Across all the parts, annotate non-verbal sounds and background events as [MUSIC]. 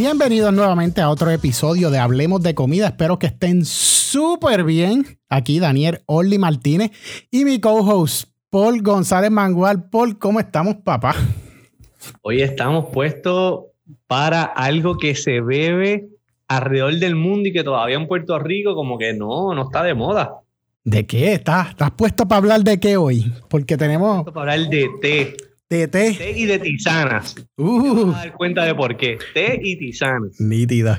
Bienvenidos nuevamente a otro episodio de Hablemos de Comida. Espero que estén súper bien. Aquí Daniel Orly Martínez y mi co-host Paul González Mangual. Paul, ¿cómo estamos, papá? Hoy estamos puestos para algo que se bebe alrededor del mundo y que todavía en Puerto Rico como que no, no está de moda. ¿De qué? ¿Estás, estás puesto para hablar de qué hoy? Porque tenemos... Para hablar de té. De té. Té y de tisanas. Uh. a dar cuenta de por qué. Té y tisanas. Nítida.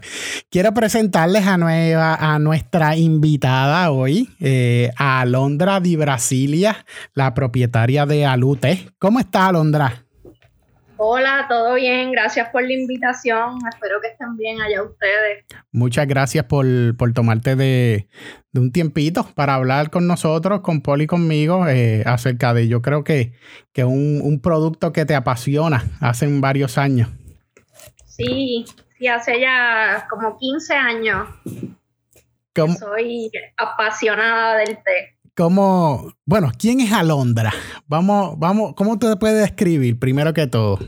Quiero presentarles a, nueva, a nuestra invitada hoy, eh, a Alondra Di Brasilia, la propietaria de Alute. ¿Cómo está Alondra? Hola, todo bien, gracias por la invitación. Espero que estén bien allá ustedes. Muchas gracias por, tomarte de, un tiempito para hablar con nosotros, con Paul y conmigo, eh, acerca de, yo creo que, que un, un, producto que te apasiona hace varios años. Sí, sí, hace ya como 15 años. Soy apasionada del té. ¿Cómo, bueno, quién es Alondra? Vamos, vamos, ¿cómo te puedes describir primero que todo?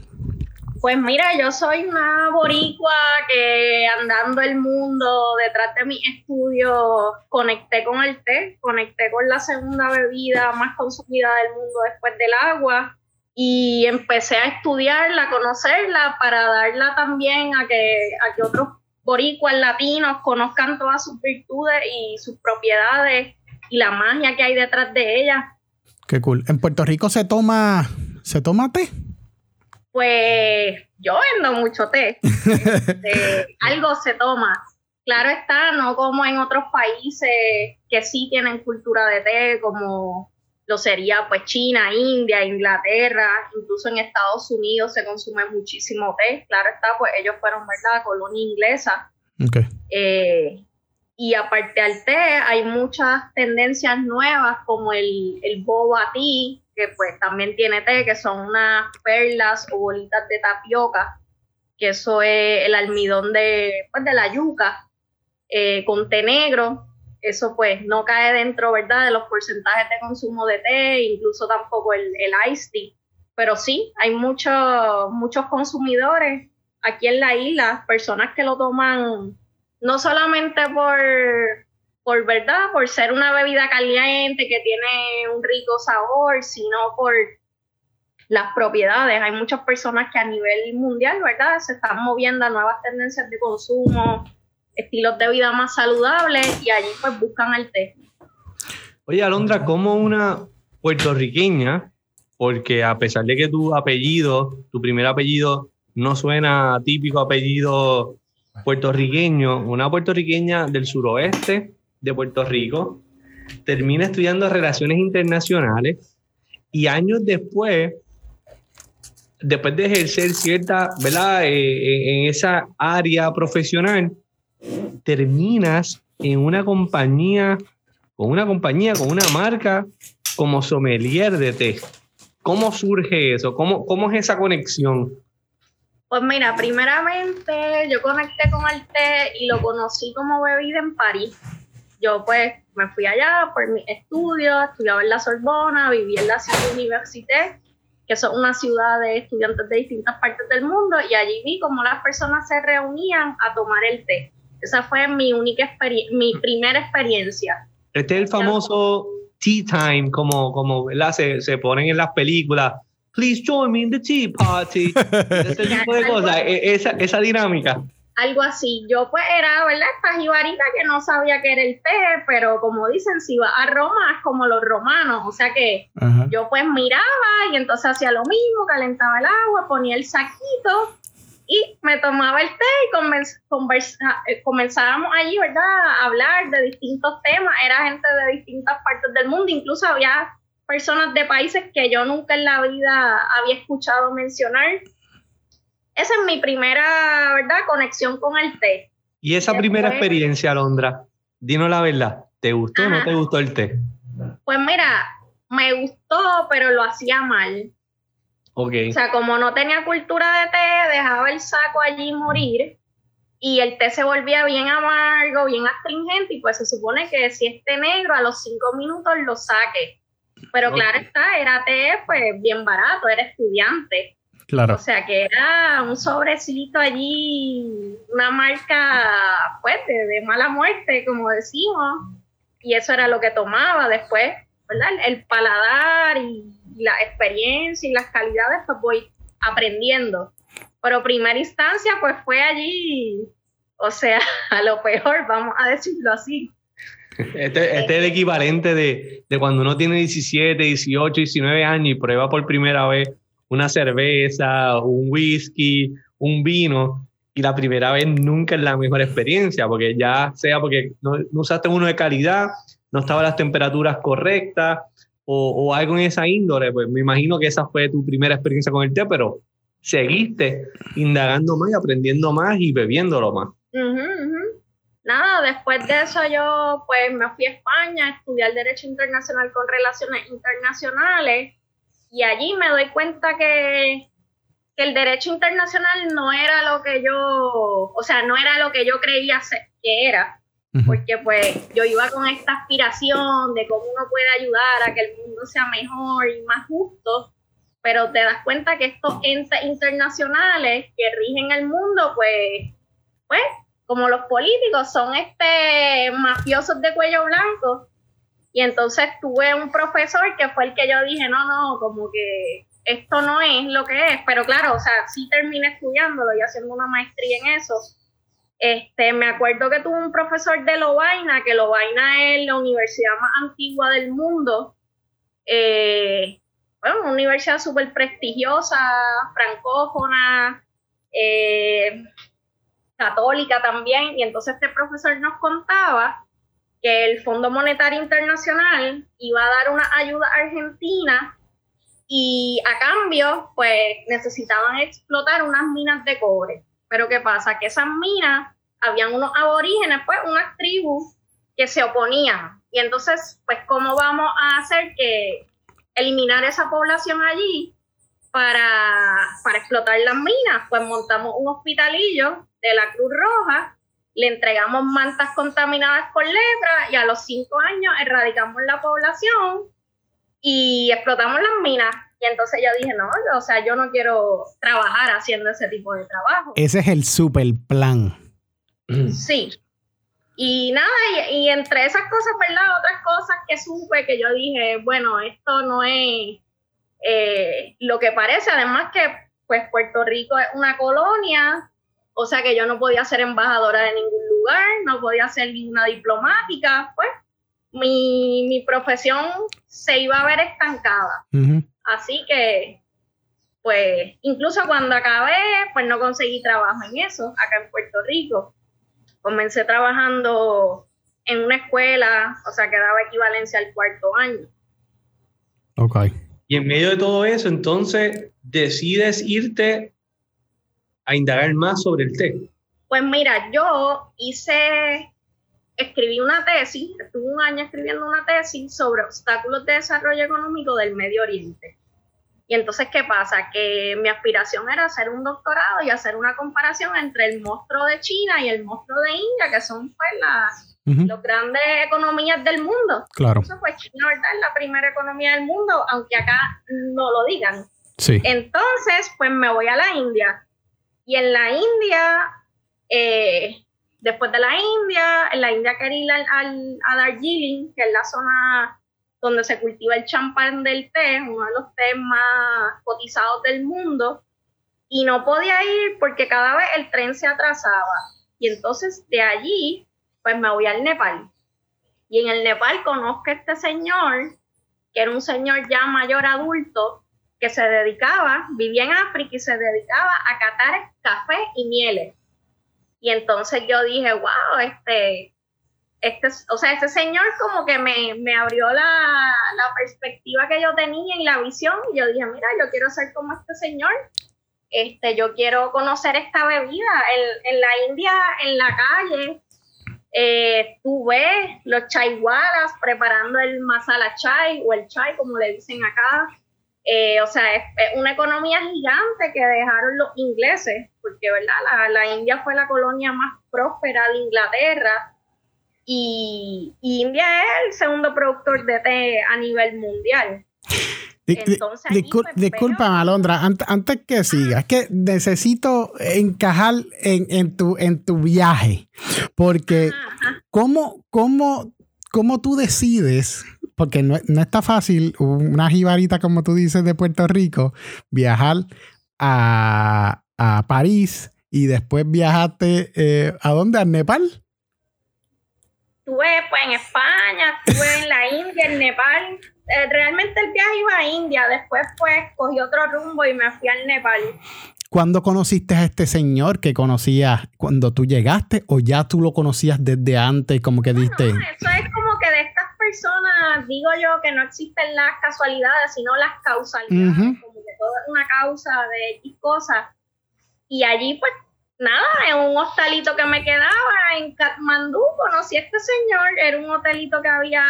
Pues mira, yo soy una boricua que andando el mundo detrás de mi estudio conecté con el té, conecté con la segunda bebida más consumida del mundo después del agua y empecé a estudiarla, a conocerla para darla también a que, a que otros boricuas latinos conozcan todas sus virtudes y sus propiedades y la magia que hay detrás de ella. Qué cool. ¿En Puerto Rico se toma, se toma té? Pues yo vendo mucho té. [LAUGHS] Este, algo se toma. Claro está, no como en otros países que sí tienen cultura de té, como lo sería pues China, India, Inglaterra, incluso en Estados Unidos se consume muchísimo té. Claro está, pues ellos fueron, ¿verdad?, colonia inglesa. Okay. Eh, y aparte al té, hay muchas tendencias nuevas como el, el boba tea, que pues también tiene té, que son unas perlas o bolitas de tapioca, que eso es el almidón de, pues, de la yuca, eh, con té negro. Eso pues no cae dentro, ¿verdad?, de los porcentajes de consumo de té, incluso tampoco el, el iced tea. Pero sí, hay muchos muchos consumidores aquí en la isla, personas que lo toman no solamente por, por verdad, por ser una bebida caliente que tiene un rico sabor, sino por las propiedades. Hay muchas personas que a nivel mundial, ¿verdad? Se están moviendo a nuevas tendencias de consumo, estilos de vida más saludables y allí pues buscan el té. Oye, Alondra, como una puertorriqueña, porque a pesar de que tu apellido, tu primer apellido, no suena típico apellido puertorriqueño, una puertorriqueña del suroeste de Puerto Rico, termina estudiando relaciones internacionales y años después, después de ejercer cierta, ¿verdad? Eh, eh, en esa área profesional, terminas en una compañía, con una compañía, con una marca como sommelier de té. ¿Cómo surge eso? ¿Cómo, cómo es esa conexión? Pues mira, primeramente yo conecté con el té y lo conocí como bebida en París. Yo pues me fui allá por mi estudio, estudiaba en la Sorbona, viví en la Cité Université, que es una ciudad de estudiantes de distintas partes del mundo, y allí vi cómo las personas se reunían a tomar el té. Esa fue mi única experiencia, mi primera experiencia. Este es el famoso tea time, como, como Se, se ponen en las películas please join me in the tea party. [LAUGHS] Ese tipo de cosas, e, esa, esa dinámica. Algo así. Yo pues era, ¿verdad? Esta jibarita que no sabía que era el té, pero como dicen, si va a Roma es como los romanos. O sea que yo pues miraba y entonces hacía lo mismo, calentaba el agua, ponía el saquito y me tomaba el té y eh, comenzábamos allí, ¿verdad? A hablar de distintos temas. Era gente de distintas partes del mundo, incluso había personas de países que yo nunca en la vida había escuchado mencionar. Esa es mi primera, ¿verdad?, conexión con el té. Y esa primera experiencia, Alondra, dinos la verdad, ¿te gustó o no te gustó el té? Pues mira, me gustó, pero lo hacía mal. Ok. O sea, como no tenía cultura de té, dejaba el saco allí morir y el té se volvía bien amargo, bien astringente y pues se supone que si es té negro a los cinco minutos lo saque. Pero claro está, era té pues bien barato, era estudiante. Claro. O sea que era un sobrecito allí, una marca fuerte, de, mala muerte, como decimos. Y eso era lo que tomaba después, ¿verdad? El paladar y la experiencia y las calidades, pues voy aprendiendo. Pero primera instancia, pues fue allí, o sea, [LAUGHS] a lo peor, vamos a decirlo así. Este, este es el equivalente de, de, cuando uno tiene 17, 18, 19 años y prueba por primera vez una cerveza, un whisky, un vino, y la primera vez nunca es la mejor experiencia, porque ya sea porque no, usaste uno de calidad, no estaban las temperaturas correctas, o, algo en esa índole, pues me imagino que esa fue tu primera experiencia con el té, pero seguiste indagando más aprendiendo más y bebiéndolo más. Uh -huh. Nada, después de eso yo pues me fui a España a estudiar Derecho Internacional con Relaciones Internacionales y allí me doy cuenta que, que el derecho internacional no era lo que yo, o sea, no era lo que yo creía ser, que era porque pues yo iba con esta aspiración de cómo uno puede ayudar a que el mundo sea mejor y más justo, pero te das cuenta que estos entes internacionales que rigen el mundo, pues, pues, como los políticos, son este mafiosos de cuello blanco. Y entonces tuve un profesor que fue el que yo dije, no, no, como que esto no es lo que es, pero claro, o sea, sí terminé estudiándolo y haciendo una maestría en eso este, me acuerdo que tuve un profesor de Lovaina, que Lovaina es la universidad más antigua del mundo. Eh, bueno, una universidad súper prestigiosa, francófona, eh, católica también. Y entonces este profesor nos contaba que el Fondo Monetario Internacional iba a dar una ayuda a Argentina y a cambio, pues necesitaban explotar unas minas de cobre. Pero ¿qué pasa? Que esas minas, habían unos aborígenes, pues unas tribus que se oponían. Y entonces, pues, ¿cómo vamos a hacer que eliminar esa población allí para, para explotar las minas? Pues montamos un hospitalillo de la Cruz Roja, le entregamos mantas contaminadas con lepra y a los cinco años erradicamos la población y explotamos las minas. Y entonces yo dije, no, o sea, yo no quiero trabajar haciendo ese tipo de trabajo. Ese es el super plan. [CLEARS THROAT] Sí. Y nada, y, y, entre esas cosas, ¿verdad? Otras cosas que supe que yo dije, bueno, esto no es eh, lo que parece. Además que, pues, Puerto Rico es una colonia, o sea que yo no podía ser embajadora de ningún lugar, no podía ser ninguna diplomática, pues, mi, mi profesión se iba a ver estancada. Uh -huh. Así que, pues, incluso cuando acabé, pues no conseguí trabajo en eso, acá en Puerto Rico. Comencé trabajando en una escuela, o sea, que daba equivalencia al cuarto año. Ok. Y en medio de todo eso, entonces, decides irte a indagar más sobre el té. Pues mira, yo hice, escribí una tesis, estuve un año escribiendo una tesis sobre obstáculos de desarrollo económico del Medio Oriente. Y entonces, ¿qué pasa? Que mi aspiración era hacer un doctorado y hacer una comparación entre el monstruo de China y el monstruo de India, que son pues las uh -huh. las grandes economías del mundo. Claro. Eso pues China, ¿verdad? Es la primera economía del mundo, aunque acá no lo digan. Sí. Entonces, pues me voy a la India. Y en la India, eh, después de la India, en la India quería ir al, al, a Darjeeling, que es la zona donde se cultiva el champán del té, uno de los tés más cotizados del mundo, y no podía ir porque cada vez el tren se atrasaba. Y entonces de allí, pues me voy al Nepal. Y en el Nepal conozco a este señor, que era un señor ya mayor adulto, que se dedicaba, vivía en África y se dedicaba a catar café y mieles. Y entonces yo dije, wow, este, este, o sea, ese señor como que me, me abrió la, la, perspectiva que yo tenía y la visión. Y yo dije, mira, yo quiero ser como este señor. Este, yo quiero conocer esta bebida. En, en la India, en la calle, eh, tú ves los chaiwalas preparando el masala chai o el chai, como le dicen acá. Eh, o sea, es, una economía gigante que dejaron los ingleses, porque ¿verdad? La, la India fue la colonia más próspera de Inglaterra y, y, India es el segundo productor de té a nivel mundial. Entonces, disculpa, Alondra, antes, que sigas, es que necesito encajar en, tu, en tu viaje, porque ¿cómo, cómo, cómo tú decides porque no, está fácil una jibarita, como tú dices, de Puerto Rico, viajar a, París y después viajaste eh, a dónde? ¿A Nepal? Estuve pues en España, estuve en la India, en Nepal. Eh, realmente el viaje iba a India, después pues cogí otro rumbo y me fui al Nepal. ¿Cuándo conociste a este señor que conocías cuando tú llegaste o ya tú lo conocías desde antes, como que diste? eso es como que de estas personas, digo yo que no existen las casualidades, sino las causalidades, como que todo es una causa de X cosas. Y allí pues nada, en un hostalito que me quedaba en Katmandú conocí a este señor. Era un hotelito que había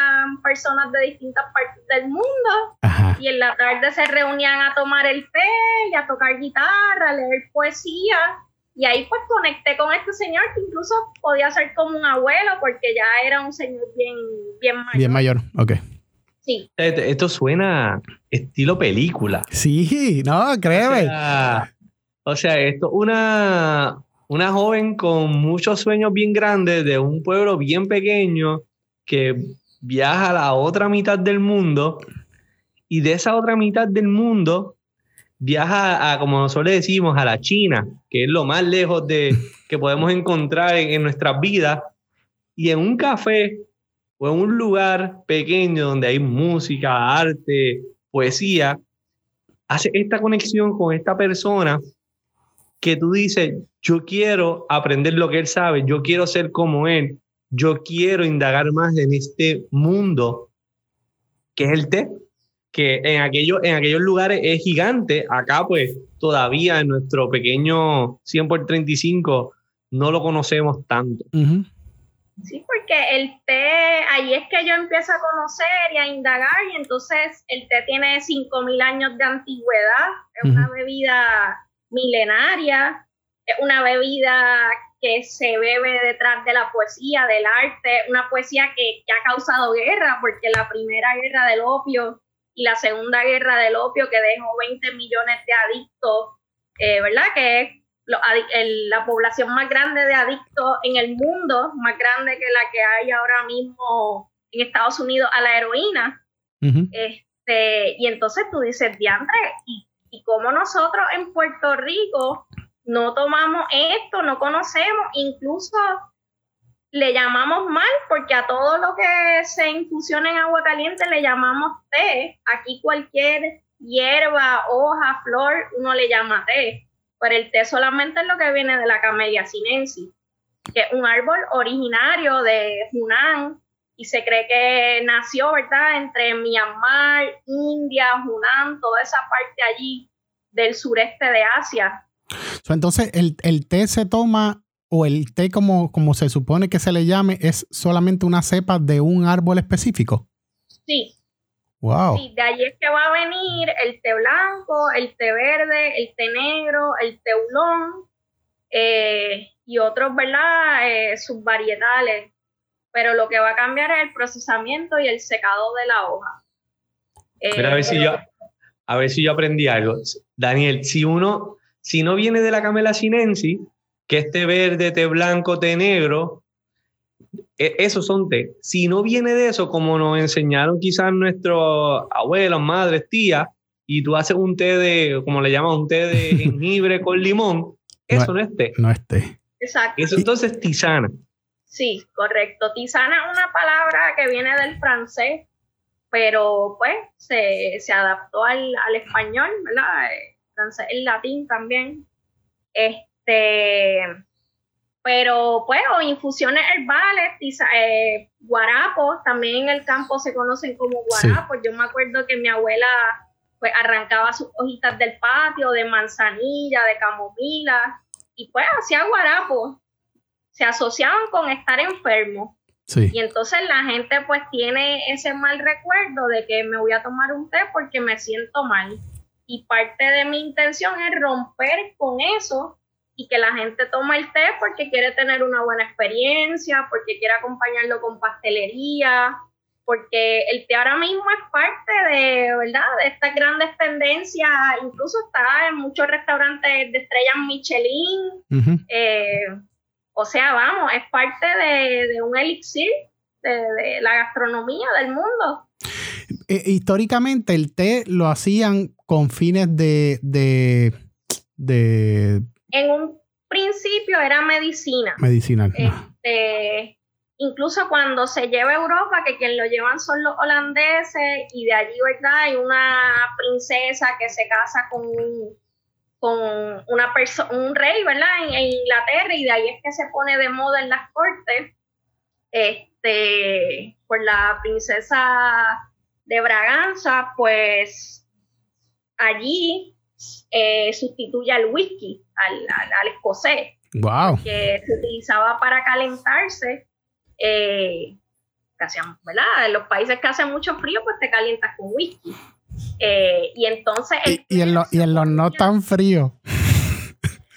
personas de distintas partes del mundo. Y en la tarde se reunían a tomar el té y a tocar guitarra, a leer poesía. Y ahí pues conecté con este señor que incluso podía ser como un abuelo porque ya era un señor bien, bien mayor. Bien mayor, ok. Sí. Esto suena estilo película. Sí, no, créeme. O sea, esto una, una joven con muchos sueños bien grandes de un pueblo bien pequeño que viaja a la otra mitad del mundo y de esa otra mitad del mundo viaja a, como nosotros decimos, a la China, que es lo más lejos de que podemos encontrar en, en nuestras vidas. Y en un café o en un lugar pequeño donde hay música, arte, poesía, hace esta conexión con esta persona que tú dices, yo quiero aprender lo que él sabe, yo quiero ser como él, yo quiero indagar más en este mundo que es el té, que en, aquello, en aquellos lugares es gigante, acá pues todavía en nuestro pequeño 100 por 35 no lo conocemos tanto. Sí, porque el té, ahí es que yo empiezo a conocer y a indagar y entonces el té tiene 5.000 años de antigüedad, es una bebida milenaria, es una bebida que se bebe detrás de la poesía, del arte, una poesía que, ha causado guerra, porque la primera guerra del opio y la segunda guerra del opio que dejó 20 millones de adictos, eh, ¿verdad? Que es la población más grande de adictos en el mundo, más grande que la que hay ahora mismo en Estados Unidos a la heroína. este, y entonces tú dices, diantre, ¿y y como nosotros en Puerto Rico no tomamos esto, no conocemos, incluso le llamamos mal porque a todo lo que se infusiona en agua caliente le llamamos té. Aquí cualquier hierba, hoja, flor, uno le llama té. Pero el té solamente es lo que viene de la camellia sinensis, que es un árbol originario de Hunan y se cree que nació, ¿verdad?, entre Myanmar, India, Hunan, toda esa parte allí del sureste de Asia. entonces, el, té se toma, o el té como, como se supone que se le llame, es solamente una cepa de un árbol específico. Sí. Wow. Sí, de ahí es que va a venir el té blanco, el té verde, el té negro, el té oolong eh, y otros, ¿verdad? Eh, subvarietales pero lo que va a cambiar es el procesamiento y el secado de la hoja. a ver si yo, a ver si yo aprendí algo. Daniel, si uno, si no viene de la camela sinensis, que este verde, té blanco, té negro, e, esos son té. Si no viene de eso, como nos enseñaron quizás nuestros abuelos, madres, tías, y tú haces un té de, como le llaman, un té de [LAUGHS] jengibre con limón, eso no, es té. No es té. Exacto. Eso entonces es tisana. Sí, correcto. Tisana es una palabra que viene del francés, pero pues se, adaptó al, español, ¿verdad? El francés, el latín también. Este, pero pues, o infusiones herbales, eh, guarapos, también en el campo se conocen como guarapos. Yo me acuerdo que mi abuela pues arrancaba sus hojitas del patio, de manzanilla, de camomila, y pues hacía guarapos se asociaban con estar enfermos. Y entonces la gente pues tiene ese mal recuerdo de que me voy a tomar un té porque me siento mal. Y parte de mi intención es romper con eso y que la gente tome el té porque quiere tener una buena experiencia, porque quiere acompañarlo con pastelería. porque el té ahora mismo es parte de, ¿verdad? De estas grandes tendencias, incluso está en muchos restaurantes de estrellas Michelin, eh, o sea, vamos, es parte de, un elixir de, la gastronomía del mundo. Eh, históricamente el té lo hacían con fines de, de, En un principio era medicina. Medicinal. Este, incluso cuando se lleva a Europa, que quien lo llevan son los holandeses, y de allí, ¿verdad? Hay una princesa que se casa con un, con una un rey, ¿verdad? En, Inglaterra, y de ahí es que se pone de moda en las cortes, este, por la princesa de Braganza, pues allí eh, sustituye al whisky, al, al escocés. Wow. Que se utilizaba para calentarse eh, ¿verdad? En los países que hace mucho frío, pues te calientas con whisky. Eh, y entonces... Y, en, los no tan fríos.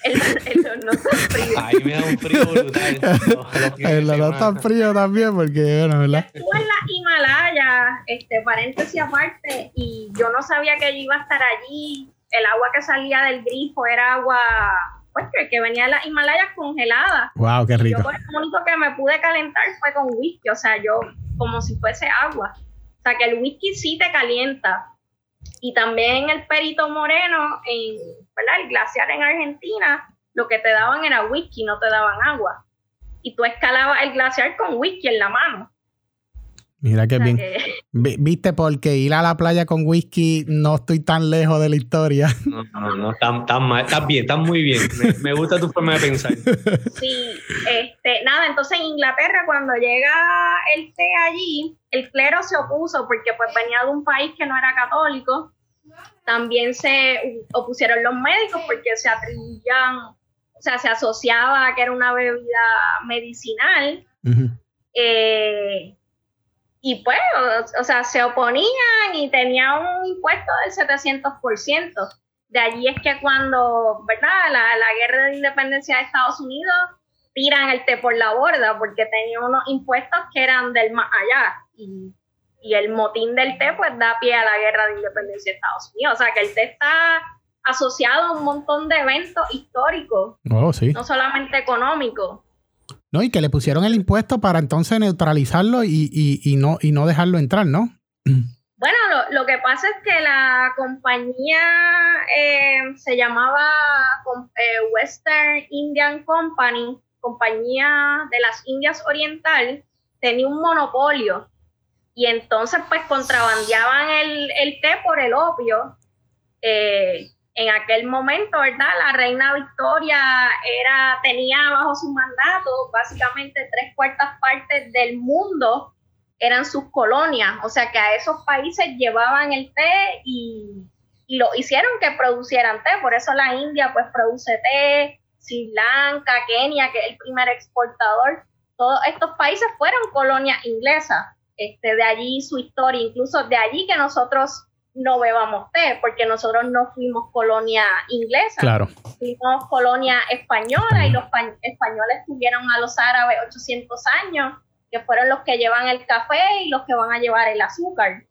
En, los no tan fríos. Ahí me da un frío brutal. [LAUGHS] en los no tan fríos también, porque, bueno, ¿verdad? Estuve en la Himalaya, este, paréntesis aparte, y yo no sabía que yo iba a estar allí. El agua que salía del grifo era agua pues que, venía de las Himalayas congeladas. Wow, qué rico. Yo pues, lo único que me pude calentar fue con whisky, o sea, yo como si fuese agua. O sea, que el whisky sí te calienta. Y también el perito moreno, en, ¿verdad? El glaciar en Argentina, lo que te daban era whisky, no te daban agua. Y tú escalabas el glaciar con whisky en la mano. Mira qué bien. Viste, porque ir a la playa con whisky no estoy tan lejos de la historia. [LAUGHS] No, no, no, tan, tan mal, estás bien, estás muy bien. Me, gusta tu forma de pensar. [LAUGHS] Sí, este, nada, entonces en Inglaterra cuando llega el té allí, el clero se opuso porque pues venía de un país que no era católico. También se opusieron los médicos porque se atribuían, o sea, se asociaba a que era una bebida medicinal. eh, y pues, o, sea, se oponían y tenía un impuesto del 700%. De allí es que cuando, ¿verdad? La, la guerra de independencia de Estados Unidos tiran el té por la borda porque tenía unos impuestos que eran del más allá. Y, y el motín del té pues da pie a la guerra de independencia de Estados Unidos. O sea que el té está asociado a un montón de eventos históricos, oh, sí. no solamente económicos. No, y que le pusieron el impuesto para entonces neutralizarlo y, no, y no dejarlo entrar, ¿no? Bueno, lo, que pasa es que la compañía eh, se llamaba eh, Western Indian Company, compañía de las Indias Oriental, tenía un monopolio y entonces pues contrabandeaban el, el té por el opio. Eh, en aquel momento, ¿verdad? La reina Victoria era, tenía bajo su mandato básicamente tres cuartas partes del mundo eran sus colonias, o sea que a esos países llevaban el té y, lo hicieron que producieran té, por eso la India pues produce té, Sri Lanka, Kenia, que es el primer exportador, todos estos países fueron colonias inglesas, este, de allí su historia, incluso de allí que nosotros no bebamos té, porque nosotros no fuimos colonia inglesa, claro. fuimos colonia española y los españoles tuvieron a los árabes 800 años, que fueron los que llevan el café y los que van a llevar el azúcar.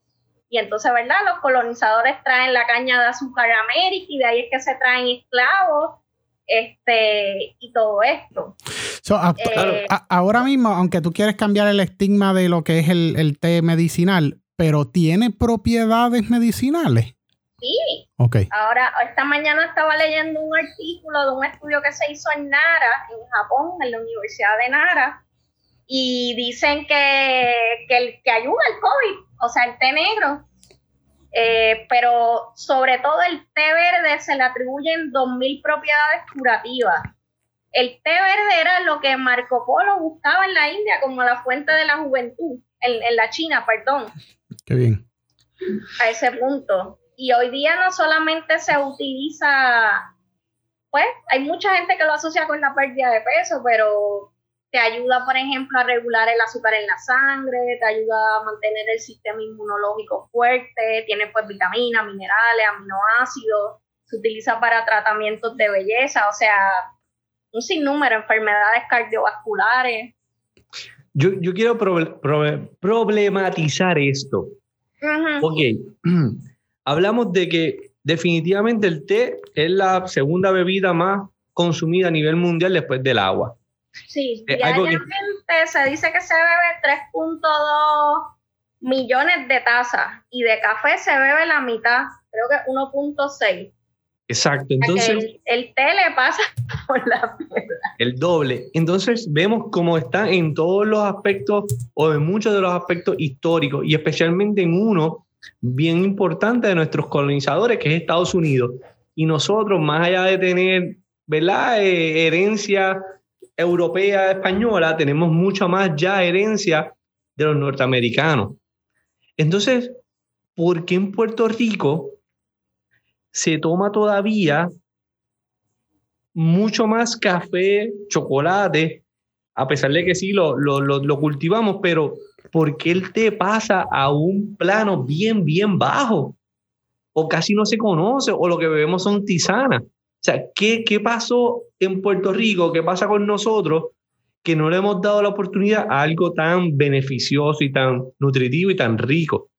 Y entonces, ¿verdad? Los colonizadores traen la caña de azúcar a América y de ahí es que se traen esclavos este, y todo esto. Eh, ahora mismo, aunque tú quieres cambiar el estigma de lo que es el, el té medicinal, pero tiene propiedades medicinales. Sí. Ok. Ahora, esta mañana estaba leyendo un artículo de un estudio que se hizo en Nara, en Japón, en la Universidad de Nara, y dicen que, que, que ayuda al COVID, o sea, el té negro. Eh, pero sobre todo el té verde se le atribuyen 2.000 propiedades curativas. El té verde era lo que Marco Polo buscaba en la India como la fuente de la juventud, en, en la China, perdón. Qué bien. A ese punto. Y hoy día no solamente se utiliza, pues hay mucha gente que lo asocia con la pérdida de peso, pero te ayuda, por ejemplo, a regular el azúcar en la sangre, te ayuda a mantener el sistema inmunológico fuerte, tiene pues vitaminas, minerales, aminoácidos, se utiliza para tratamientos de belleza, o sea, un sinnúmero de enfermedades cardiovasculares. Yo, yo quiero problematizar esto. Ok, [CLEARS THROAT] hablamos de que definitivamente el té es la segunda bebida más consumida a nivel mundial después del agua. Sí, diariamente se dice que se bebe 3.2 millones de tazas y de café se bebe la mitad, creo que 1.6. Exacto, entonces... El, té le pasa [LAUGHS] por la piedra. El doble. Entonces vemos cómo está en todos los aspectos o en muchos de los aspectos históricos y especialmente en uno bien importante de nuestros colonizadores que es Estados Unidos. Y nosotros, más allá de tener, ¿verdad? Eh, herencia europea, española, tenemos mucha más ya herencia de los norteamericanos. Entonces, ¿por qué en Puerto Rico se toma todavía mucho más café, chocolate, a pesar de que sí lo, lo, cultivamos, pero ¿por qué el té pasa a un plano bien, bien bajo? O casi no se conoce, o lo que bebemos son tisanas. O sea, ¿qué, ¿qué pasó en Puerto Rico? ¿Qué pasa con nosotros? Que no le hemos dado la oportunidad a algo tan beneficioso y tan nutritivo y tan rico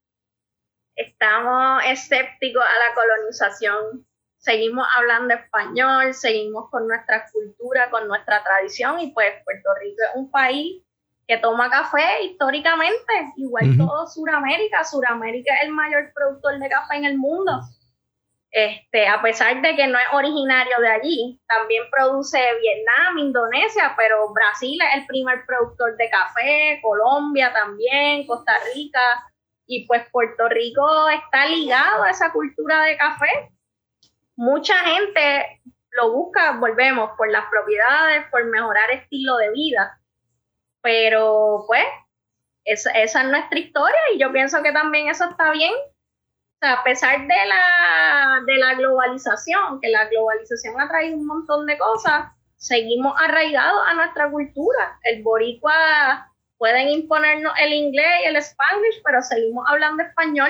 estamos escépticos a la colonización, seguimos hablando español, seguimos con nuestra cultura, con nuestra tradición y pues Puerto Rico es un país que toma café históricamente, igual todo Sudamérica. Sudamérica es el mayor productor de café en el mundo. Este, a pesar de que no es originario de allí, también produce Vietnam, Indonesia, pero Brasil es el primer productor de café, Colombia también, Costa Rica, y pues Puerto Rico está ligado a esa cultura de café. Mucha gente lo busca, volvemos, por las propiedades, por mejorar estilo de vida. Pero pues esa, es nuestra historia y yo pienso que también eso está bien. A pesar de la, de la globalización, que la globalización ha traído un montón de cosas, seguimos arraigados a nuestra cultura. El boricua pueden imponernos el inglés y el spanglish, pero seguimos hablando español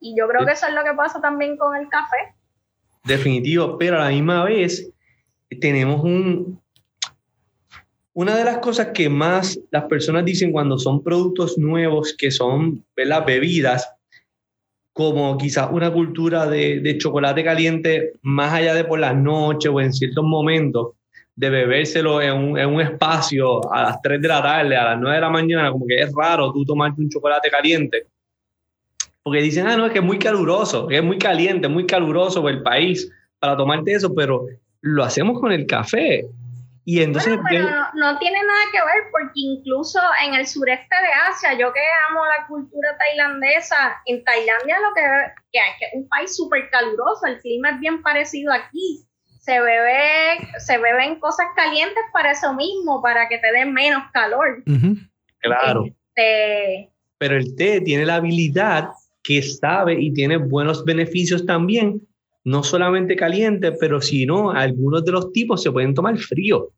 y yo creo que eso es lo que pasa también con el café. Definitivo, pero a la misma vez tenemos un... Una de las cosas que más las personas dicen cuando son productos nuevos, que son las bebidas, como quizás una cultura de, de chocolate caliente, más allá de por las noches o en ciertos momentos, de bebérselo en un, en un, espacio a las 3 de la tarde, a las 9 de la mañana, como que es raro tú tomarte un chocolate caliente. Porque dicen, ah, no, es que es muy caluroso, que es muy caliente, muy caluroso el país para tomarte eso, pero lo hacemos con el café. Y entonces... pero no, tiene nada que ver porque incluso en el sureste de Asia, yo que amo la cultura tailandesa, en Tailandia lo que, que, que es un país súper caluroso, el clima es bien parecido aquí se bebe, se beben cosas calientes para eso mismo, para que te den menos calor. Claro. Este, Pero el té tiene la habilidad que sabe y tiene buenos beneficios también, no solamente caliente, pero si no, algunos de los tipos se pueden tomar frío.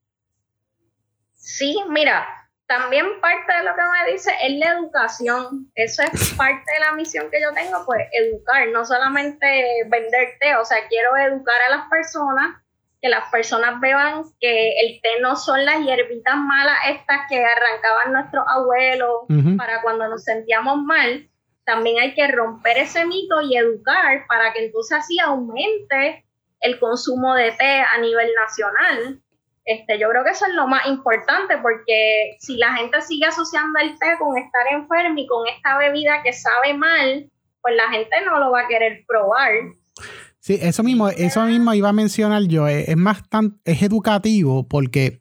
Sí, mira, también parte de lo que me dice es la educación. Eso es [LAUGHS] parte de la misión que yo tengo, pues educar, no solamente vender té, o sea, quiero educar a las personas, que las personas vean que el té no son las hierbitas malas estas que arrancaban nuestros abuelos para cuando nos sentíamos mal. También hay que romper ese mito y educar para que entonces así aumente el consumo de té a nivel nacional este, yo creo que eso es lo más importante porque si la gente sigue asociando el té con estar enfermo y con esta bebida que sabe mal, pues la gente no lo va a querer probar. Sí, eso mismo, eso mismo iba a mencionar yo. Es, más tan, es educativo porque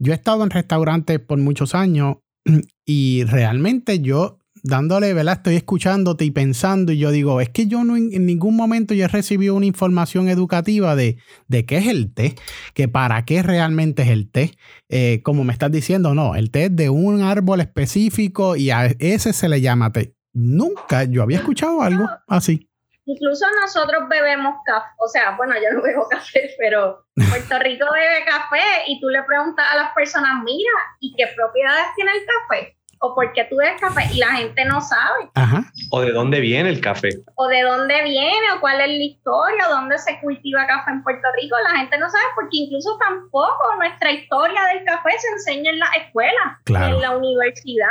yo he estado en restaurantes por muchos años [CLEARS THROAT] y realmente yo dándole, ¿verdad? Estoy escuchándote y pensando y yo digo, es que yo no en, ningún momento yo he recibido una información educativa de, de qué es el té, que para qué realmente es el té. Eh, como me estás diciendo, no, el té es de un árbol específico y a ese se le llama té. Nunca yo había escuchado algo así. Incluso nosotros bebemos café, o sea, bueno, yo no bebo café, pero Puerto Rico bebe café y tú le preguntas a las personas, mira, ¿y qué propiedades tiene el café? O por qué tú bebes café y la gente no sabe. Ajá. O de dónde viene el café. O de dónde viene, o cuál es la historia, o dónde se cultiva café en Puerto Rico. La gente no sabe porque incluso tampoco nuestra historia del café se enseña en la escuela, Claro. en la universidad.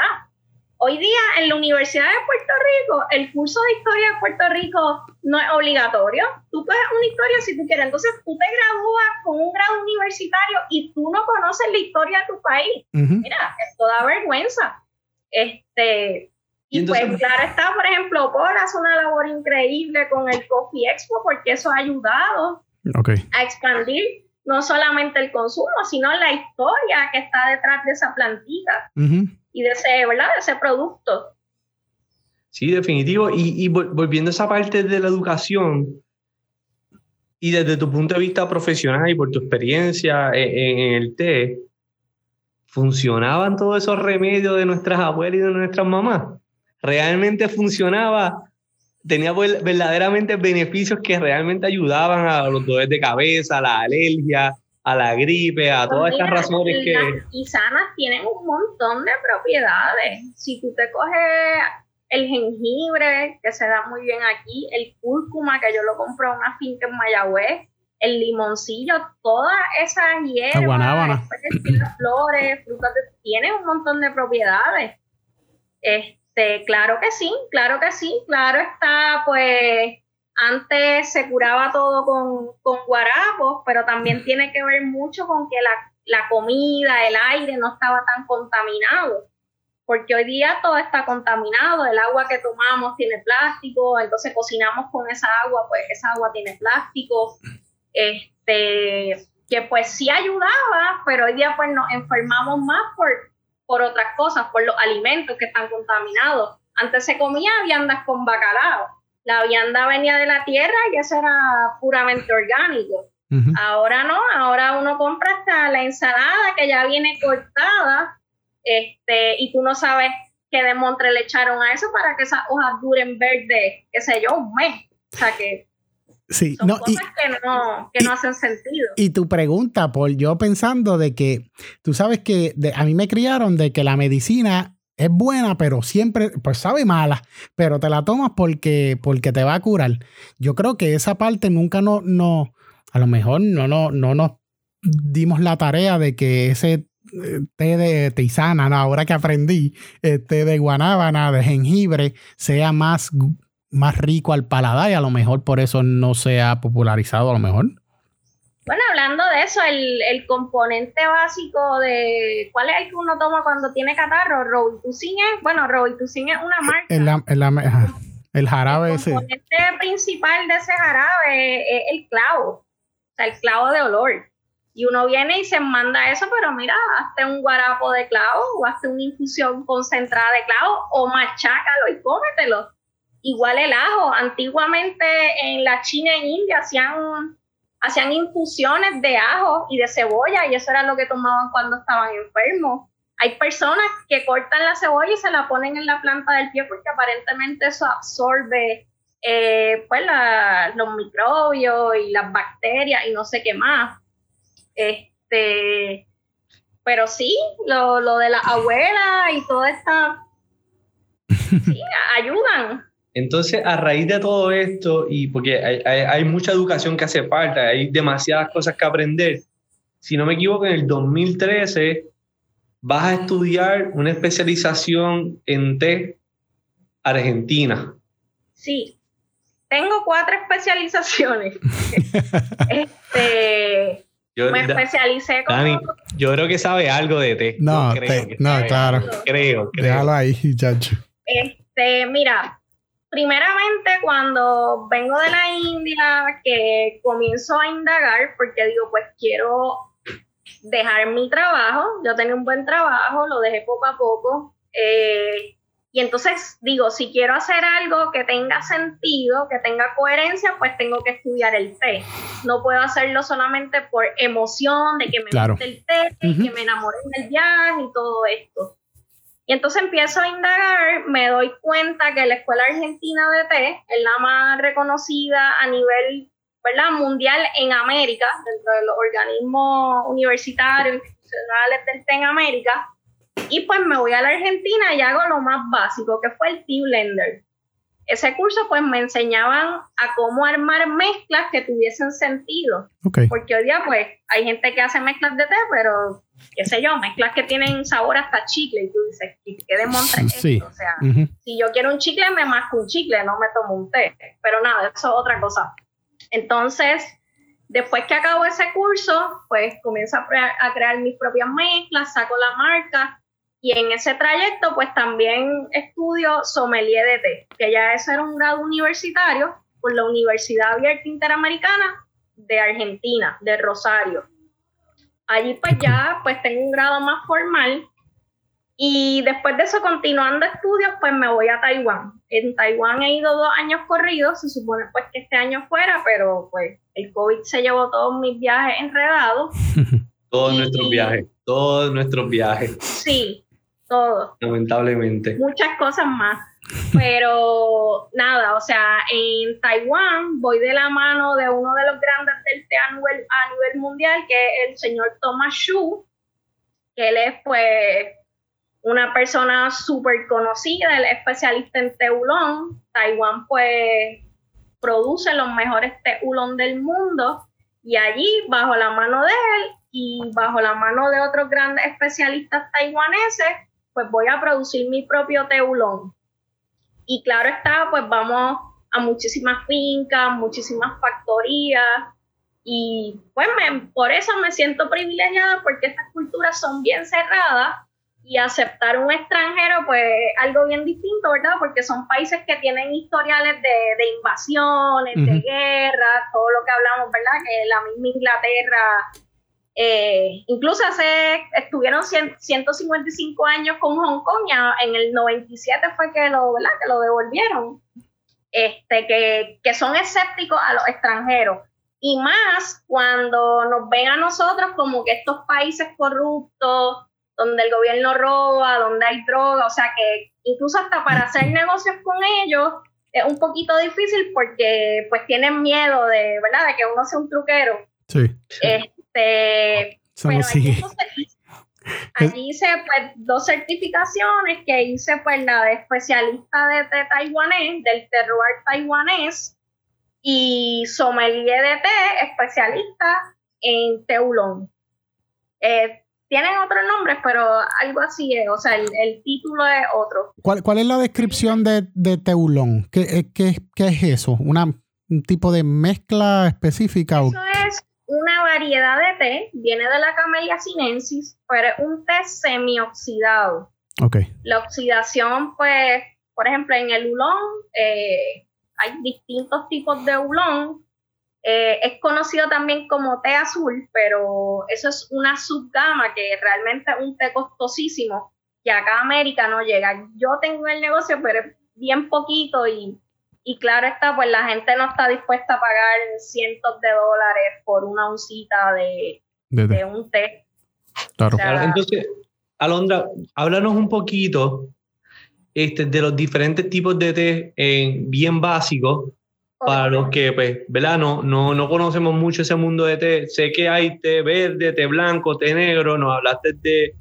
Hoy día en la Universidad de Puerto Rico, el curso de historia de Puerto Rico no es obligatorio. Tú puedes una historia si tú quieres. Entonces tú te gradúas con un grado universitario y tú no conoces la historia de tu país. Mira, esto da vergüenza. Este, Y y, entonces- pues claro está, por ejemplo, Paul hace una labor increíble con el Coffee Expo porque eso ha ayudado Ok. a expandir no solamente el consumo, sino la historia que está detrás de esa plantita Ujú. y de ese, ¿verdad? De ese producto. Sí, definitivo. Y, y vol- volviendo a esa parte de la educación, y desde tu punto de vista profesional y por tu experiencia en, en- en el té, ¿funcionaban todos esos remedios de nuestras abuelas y de nuestras mamás? ¿Realmente funcionaba? ¿Tenía ver- verdaderamente beneficios que realmente ayudaban a los dolores de cabeza, a la alergia, a la gripe, a todas estas razones que... Las tisanas tienen un montón de propiedades. Si tú te coges el jengibre, que se da muy bien aquí, el cúrcuma, que yo lo compro en una finca en Mayagüez, el limoncillo, todas esas hierbas, flores, frutas, tienen un montón de propiedades. Este, claro que sí, claro que sí, claro está, pues antes se curaba todo con, con guarapos, pero también tiene que ver mucho con que la, la comida, el aire no estaba tan contaminado. Porque hoy día todo está contaminado, el agua que tomamos tiene plástico, entonces cocinamos con esa agua, pues esa agua tiene plástico, este, que pues sí ayudaba, pero hoy día pues nos enfermamos más por, por otras cosas, por los alimentos que están contaminados. Antes se comía viandas con bacalao, la vianda venía de la tierra y eso era puramente orgánico. Ahora no, ahora uno compra hasta la ensalada que ya viene cortada, este, y tú no sabes qué demontre le echaron a eso para que esas hojas duren verde, qué sé yo, un mes. O sea que Sí, son no, y, cosas que no, que no hacen sentido. y tu pregunta, Paul, yo pensando de que tú sabes que de- a mí me criaron de que la medicina es buena, pero siempre, pues sabe mala, pero te la tomas porque, porque te va a curar. Yo creo que esa parte nunca no, no a lo mejor no, no, no nos dimos la tarea de que ese eh, té de tisana, ahora que aprendí, eh, té de guanábana, de jengibre, sea más, más rico al paladar y a lo mejor por eso no se ha popularizado a lo mejor. Bueno, hablando de eso, el, el componente básico de cuál es el que uno toma cuando tiene catarro, Robitussin es, bueno, Robitussin es una marca. El, el, el jarabe el ese. componente principal de ese jarabe es el clavo, o sea, el clavo de olor. Y uno viene y se manda eso, pero mira, hazte un guarapo de clavo o hazte una infusión concentrada de clavo o machácalo y cómetelo. Igual el ajo. Antiguamente en la China e India hacían, hacían infusiones de ajo y de cebolla y eso era lo que tomaban cuando estaban enfermos. Hay personas que cortan la cebolla y se la ponen en la planta del pie porque aparentemente eso absorbe eh, pues la- los microbios y las bacterias y no sé qué más. Este, pero sí, lo, lo de la abuela y toda esta [LAUGHS] sí, ayudan. Entonces, a raíz de todo esto, y porque hay, hay- hay mucha educación que hace falta, hay demasiadas cosas que aprender, si no me equivoco, en el 2013 vas a estudiar una especialización en té argentina. Sí, tengo cuatro especializaciones. [LAUGHS] este, Yo, me Da- especialicé Dani, yo creo que sabe algo de té. No, Yo creo que no, claro. algo. Creo, creo. Déjalo ahí, chacho. Este, mira, primeramente cuando vengo de la India, que comienzo a indagar, porque digo, pues quiero dejar mi trabajo, yo tenía un buen trabajo, lo dejé poco a poco, eh, y entonces digo, si quiero hacer algo que tenga sentido, que tenga coherencia, pues tengo que estudiar el té. No puedo hacerlo solamente por emoción, de que me Claro. guste el té, Ujú. que me enamoré del viaje y todo esto. Y entonces empiezo a indagar, me doy cuenta que la Escuela Argentina de Té es la más reconocida a nivel ¿verdad? mundial en América, dentro de los organismos universitarios, institucionales del té en América. Y pues me voy a la Argentina y hago lo más básico, que fue el Tea Blender. Ese curso pues me enseñaban a cómo armar mezclas que tuviesen sentido. Porque hoy día pues hay gente que hace mezclas de té, pero qué sé yo, mezclas que tienen sabor hasta chicle y tú dices, ¿qué demontra sí. O sea, si yo quiero un chicle, me masco un chicle, no me tomo un té. Pero nada, eso es otra cosa. Entonces, después que acabo ese curso, pues comienzo a, a crear mis propias mezclas, saco la marca y en ese trayecto, pues también estudio sommelier de té, que ya es era un grado universitario por la Universidad Abierta Interamericana de Argentina, de Rosario. Allí pues ya pues tengo un grado más formal y después de eso, continuando estudios, pues me voy a Taiwán. En Taiwán he ido dos años corridos, se supone pues que este año fuera, pero pues el COVID se llevó todos mis viajes enredados. [LAUGHS] todos nuestros viajes, todos nuestros viajes. Sí, todo. Lamentablemente. Muchas cosas más. Pero sea, en Taiwán voy de la mano de uno de los grandes del té a nivel, mundial, que es el señor Thomas Xu, que él es pues una persona súper conocida, él es especialista en té oolong. Taiwán pues produce los mejores té oolong del mundo y allí, bajo la mano de él y bajo la mano de otros grandes especialistas taiwaneses, pues voy a producir mi propio teulón. Y claro está, pues vamos a muchísimas fincas, muchísimas factorías, y pues por eso me siento privilegiada porque estas culturas son bien cerradas y aceptar un extranjero pues algo bien distinto, ¿verdad? Porque son países que tienen historiales de, invasiones, de guerras, todo lo que hablamos, ¿verdad? Que la misma Inglaterra eh, incluso hace, estuvieron 155 años con Hong Kong, ya en el 97 fue que lo, ¿verdad? que lo devolvieron, este, que, que son escépticos a los extranjeros. Y más cuando nos ven a nosotros como que estos países corruptos, donde el gobierno roba, donde hay droga, o sea que incluso hasta para hacer negocios con ellos es un poquito difícil porque pues tienen miedo de, ¿verdad? De que uno sea un truquero. Sí. Este, este, allí hice pues dos certificaciones que hice pues la de especialista de té taiwanés, del terroir taiwanés, y sommelier de té, especialista en teulón. Eh, tienen otros nombres, pero algo así es, o sea, el, título es otro. ¿Cuál, ¿Cuál, es la descripción de, de teulón? ¿Qué, eh, qué, qué es eso? ¿Una, ¿Un tipo de mezcla específica? Eso es una variedad de té, viene de la Camellia sinensis, pero es un té semioxidado. Okay. La oxidación, pues, por ejemplo, en el ulón eh, hay distintos tipos de ulón. Eh, es conocido también como té azul, pero eso es una subgama que realmente es un té costosísimo que acá a América no llega. Yo tengo el negocio, pero es bien poquito y y claro está, pues la gente no está dispuesta a pagar cientos de dólares por una oncita de, de, un té. Claro. Entonces, Alondra, háblanos un poquito este, de los diferentes tipos de té en bien básicos para los que, pues, ¿verdad? No, no, conocemos mucho ese mundo de té. Sé que hay té verde, té blanco, té negro. Nos hablaste de,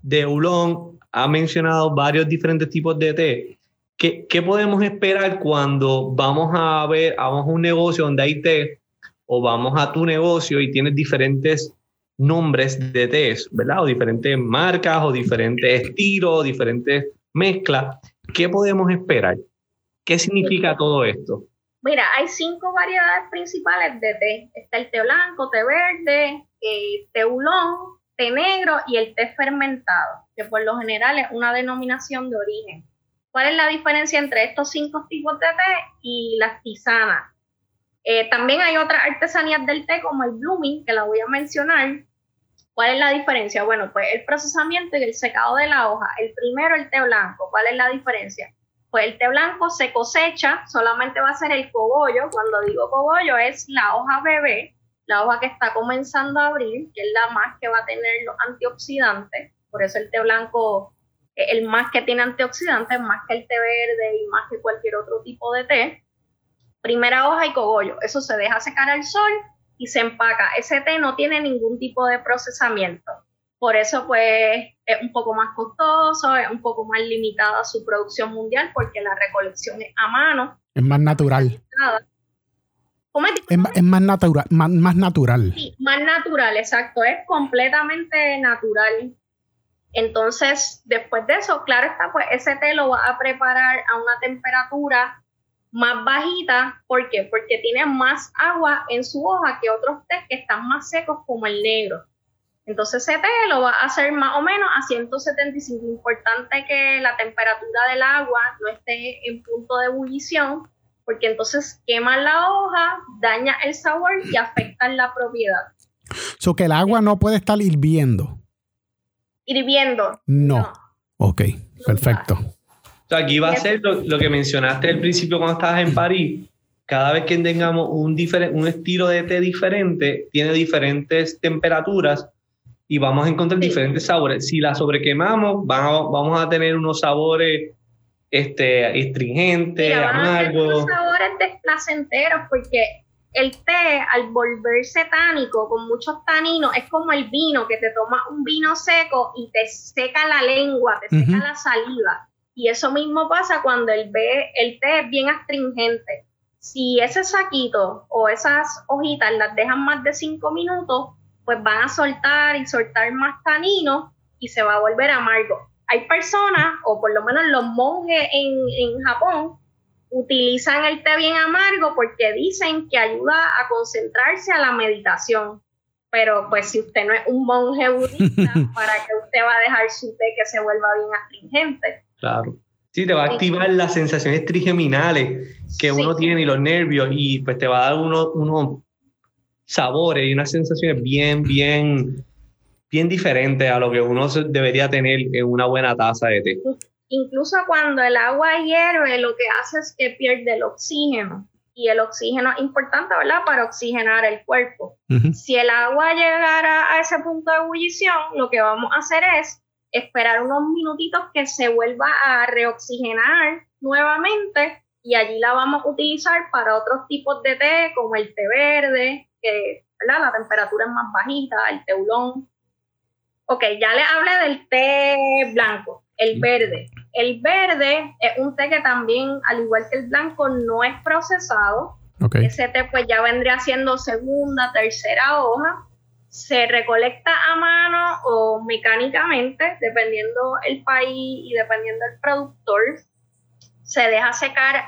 de Ulón. Ha mencionado varios diferentes tipos de té. ¿Qué, podemos esperar cuando vamos a ver, vamos a un negocio donde hay té o vamos a tu negocio y tienes diferentes nombres de té, ¿verdad? O diferentes marcas o diferentes estilos, diferentes mezclas. ¿Qué podemos esperar? ¿Qué significa todo esto? Mira, hay cinco variedades principales de té. Está el té blanco, té verde, eh, té oolong, té negro y el té fermentado, que por lo general es una denominación de origen. ¿Cuál es la diferencia entre estos cinco tipos de té y las tisanas? Eh, también hay otras artesanías del té como el blooming, que la voy a mencionar. ¿Cuál es la diferencia? Bueno, pues el procesamiento y el secado de la hoja. El primero, el té blanco. ¿Cuál es la diferencia? Pues el té blanco se cosecha, solamente va a ser el cogollo. Cuando digo cogollo es la hoja bebé, la hoja que está comenzando a abrir, que es la más que va a tener los antioxidantes. Por eso el té blanco el más que tiene antioxidantes, más que el té verde y más que cualquier otro tipo de té. Primera hoja y cogollo, eso se deja secar al sol y se empaca. Ese té no tiene ningún tipo de procesamiento. por eso pues es un poco más costoso, es un poco más limitada su producción mundial porque la recolección es a mano. Es más natural. Es, es, más natural, más, más natural. Sí, más natural, exacto. Es completamente natural. Entonces, después de eso, claro está, pues ese té lo va a preparar a una temperatura más bajita. ¿Por qué? Porque tiene más agua en su hoja que otros tés que están más secos como el negro. Entonces ese té lo va a hacer más o menos a 175. Importante que la temperatura del agua no esté en punto de ebullición, porque entonces quema la hoja, daña el sabor y afecta la propiedad. So que el agua no puede estar hirviendo. Hirviendo. No. no. Ok, perfecto. aquí va a ser lo, que mencionaste al principio cuando estabas en París. Cada vez que tengamos un, un estilo de té diferente, tiene diferentes temperaturas y vamos a encontrar diferentes sabores. Si la sobrequemamos, vamos, vamos a tener unos sabores este, astringentes, amargos. Unos sabores desplacenteros, porque el té, al volverse tánico, con muchos taninos, es como el vino, que te tomas un vino seco y te seca la lengua, te seca la saliva. Y eso mismo pasa cuando el, el té es bien astringente. Si ese saquito o esas hojitas las dejan más de cinco minutos, pues van a soltar y soltar más tanino y se va a volver amargo. Hay personas, o por lo menos los monjes en, en Japón, utilizan el té bien amargo porque dicen que ayuda a concentrarse a la meditación. Pero pues si usted no es un monje budista, [LAUGHS] ¿para que usted va a dejar su té que se vuelva bien astringente? Claro. Sí, te va a activar las sensaciones trigeminales que uno tiene y los nervios y pues te va a dar unos uno sabores y unas sensaciones bien, bien, bien diferentes a lo que uno debería tener en una buena taza de té. Incluso cuando el agua hierve, lo que hace es que pierde el oxígeno. Y el oxígeno es importante, ¿verdad? Para oxigenar el cuerpo. Si el agua llegara a ese punto de ebullición, lo que vamos a hacer es esperar unos minutitos que se vuelva a reoxigenar nuevamente y allí la vamos a utilizar para otros tipos de té, como el té verde, que la temperatura es más bajita, el teulón. Ok, ya le hablé del té blanco, el verde. El verde es un té que también, al igual que el blanco, no es procesado. Ese té pues ya vendría siendo segunda, tercera hoja. Se recolecta a mano o mecánicamente, dependiendo el país y dependiendo el productor. Se deja secar,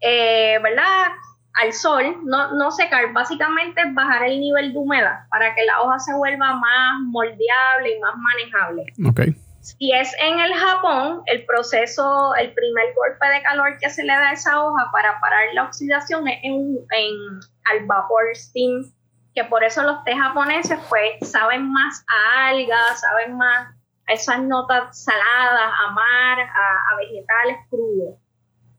eh, ¿verdad? al sol, no, no secar, básicamente bajar el nivel de humedad para que la hoja se vuelva más moldeable y más manejable. Okay. Si es en el Japón, el proceso, el primer golpe de calor que se le da a esa hoja para parar la oxidación es en, en al vapor steam, que por eso los té japoneses pues saben más a algas, saben más a esas notas saladas, a mar, a, a vegetales crudos.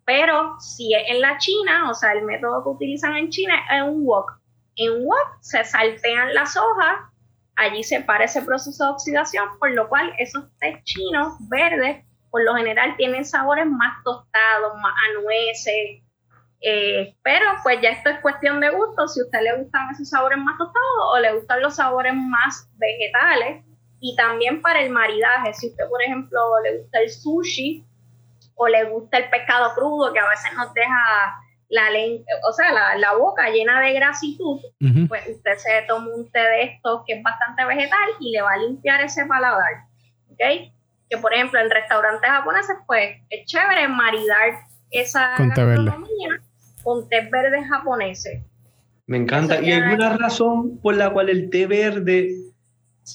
Pero si es en la China, o sea, el método que utilizan en China es un wok. En wok se saltean las hojas, allí se para ese proceso de oxidación, por lo cual esos té chinos verdes, por lo general, tienen sabores más tostados, más a nueces. Eh, pero pues ya esto es cuestión de gusto, si a usted le gustan esos sabores más tostados o le gustan los sabores más vegetales. Y también para el maridaje, si usted, por ejemplo, le gusta el sushi, o le gusta el pescado crudo, que a veces nos deja la, o sea, la, boca llena de grasitud, pues usted se toma un té de estos que es bastante vegetal y le va a limpiar ese paladar. ¿Ok? Que por ejemplo en restaurantes japoneses, pues es chévere maridar esa con té verde. con té verde japoneses. Me encanta. ¿Y alguna razón por la cual el té verde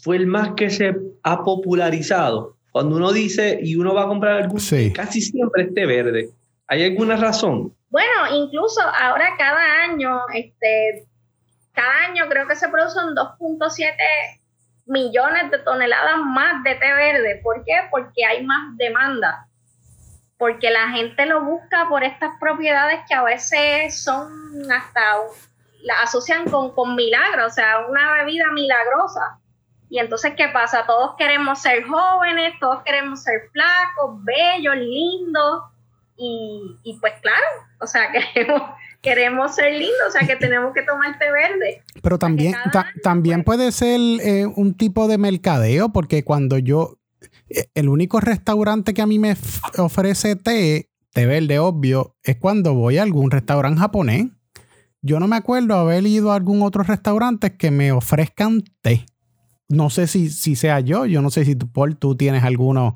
fue el más que se ha popularizado? Cuando uno dice y uno va a comprar algún, casi siempre esté verde. ¿Hay alguna razón? Bueno, incluso ahora cada año, este, cada año creo que se producen 2.7 millones de toneladas más de té verde. ¿Por qué? Porque hay más demanda. Porque la gente lo busca por estas propiedades que a veces son hasta, la asocian con, con milagros, o sea, una bebida milagrosa. Y entonces, ¿qué pasa? Todos queremos ser jóvenes, todos queremos ser flacos, bellos, lindos. Y, pues claro, o sea, [LAUGHS] queremos, queremos ser lindos, o sea que tenemos que tomar té verde. Pero también, también pues. puede ser eh, un tipo de mercadeo, porque cuando yo, eh, el único restaurante que a mí me ofrece té, té verde obvio, es cuando voy a algún restaurante japonés. Yo no me acuerdo haber ido a algún otro restaurante que me ofrezcan té. No sé si, si sea yo, yo no sé si tú, Paul, tú tienes alguno,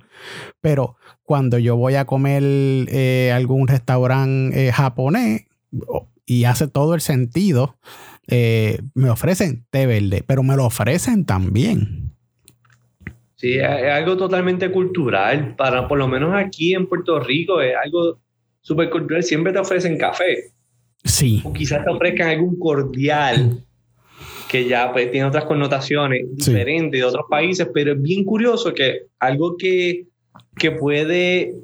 pero cuando yo voy a comer eh, algún restaurante japonés, y hace todo el sentido, eh, me ofrecen té verde, pero me lo ofrecen también. Sí, es algo totalmente cultural. Para, por lo menos aquí en Puerto Rico, es algo súper cultural. Siempre te ofrecen café. Sí. O quizás te ofrezcan algún cordial que ya pues, tiene otras connotaciones diferentes de otros países, pero es bien curioso que algo que, que puede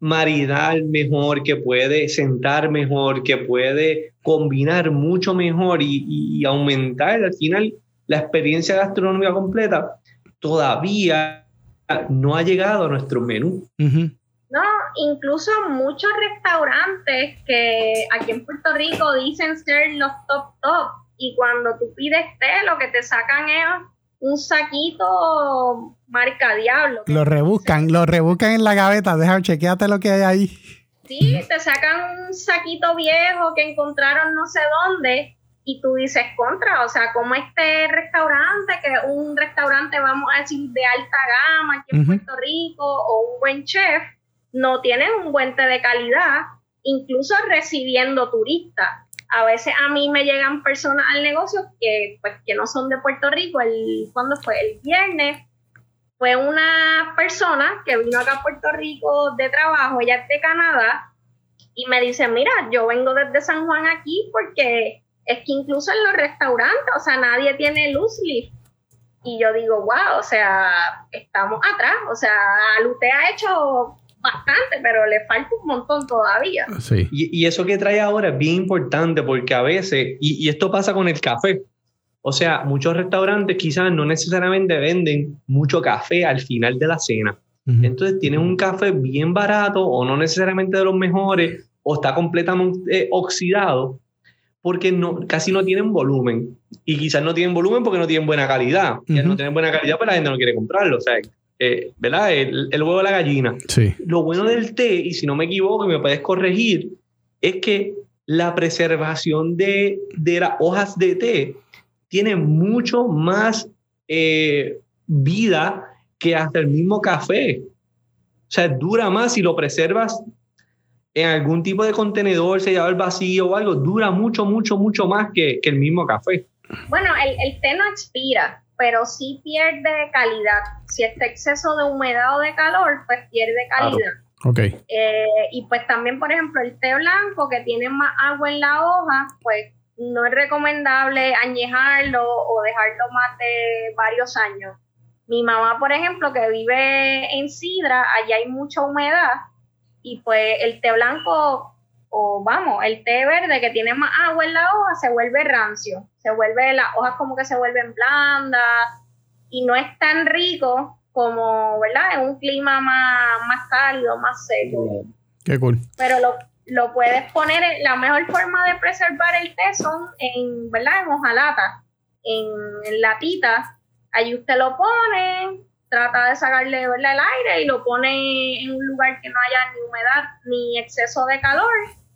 maridar mejor, que puede sentar mejor, que puede combinar mucho mejor y, aumentar al final la experiencia gastronómica completa, todavía no ha llegado a nuestro menú. No, incluso muchos restaurantes que aquí en Puerto Rico dicen ser los top top y cuando tú pides té lo que te sacan es un saquito marca diablo. Lo rebuscan, lo rebuscan en la gaveta, déjame chequeate lo que hay ahí. Sí, te sacan un saquito viejo que encontraron no sé dónde y tú dices contra, o sea, como este restaurante, que es un restaurante, vamos a decir, de alta gama aquí en Puerto Rico, o un buen chef, no tienen un buen té de calidad, incluso recibiendo turistas a veces a mí me llegan personas al negocio que, pues, que no son de Puerto Rico. El, ¿Cuándo fue? El viernes fue una persona que vino acá a Puerto Rico de trabajo, ella es de Canadá, y me dice, mira, yo vengo desde San Juan aquí porque es que incluso en los restaurantes, o sea, nadie tiene luz lift. Y yo digo, wow, o sea, estamos atrás, o sea, Lute ha hecho bastante, pero le falta un montón todavía. Sí. Y, eso que trae ahora es bien importante porque a veces, y, esto pasa con el café, o sea, muchos restaurantes quizás no necesariamente venden mucho café al final de la cena. Entonces tienen un café bien barato o no necesariamente de los mejores o está completamente eh, oxidado porque no, casi no tienen volumen. Y quizás no tienen volumen porque no tienen buena calidad. Y al no tienen buena calidad, pues la gente no quiere comprarlo. O sea, eh, ¿verdad? El, huevo de la gallina. Sí. Lo bueno del té, y si no me equivoco y me puedes corregir, es que la preservación de, de las hojas de té tiene mucho más eh, vida que hasta el mismo café. O sea, dura más si lo preservas en algún tipo de contenedor, sellado al vacío o algo, dura mucho, mucho, mucho más que, que el mismo café. Bueno, el, el té no expira pero sí pierde calidad. Si este exceso de humedad o de calor, pues pierde calidad. Okay. Eh, y pues también, por ejemplo, el té blanco que tiene más agua en la hoja, pues no es recomendable añejarlo o dejarlo más de varios años. Mi mamá, por ejemplo, que vive en Sidra, allá hay mucha humedad y pues el té blanco o vamos, el té verde que tiene más agua en la hoja se vuelve rancio, se vuelve, las hojas como que se vuelven blandas y no es tan rico como, ¿verdad? En un clima más, más cálido, más seco. Qué cool. Pero lo, lo puedes poner, la mejor forma de preservar el té son en, ¿verdad? En hojalata, en, en latita. Ahí usted lo pone, trata de sacarle ¿verdad? el aire y lo pone en un lugar que no haya ni humedad ni exceso de calor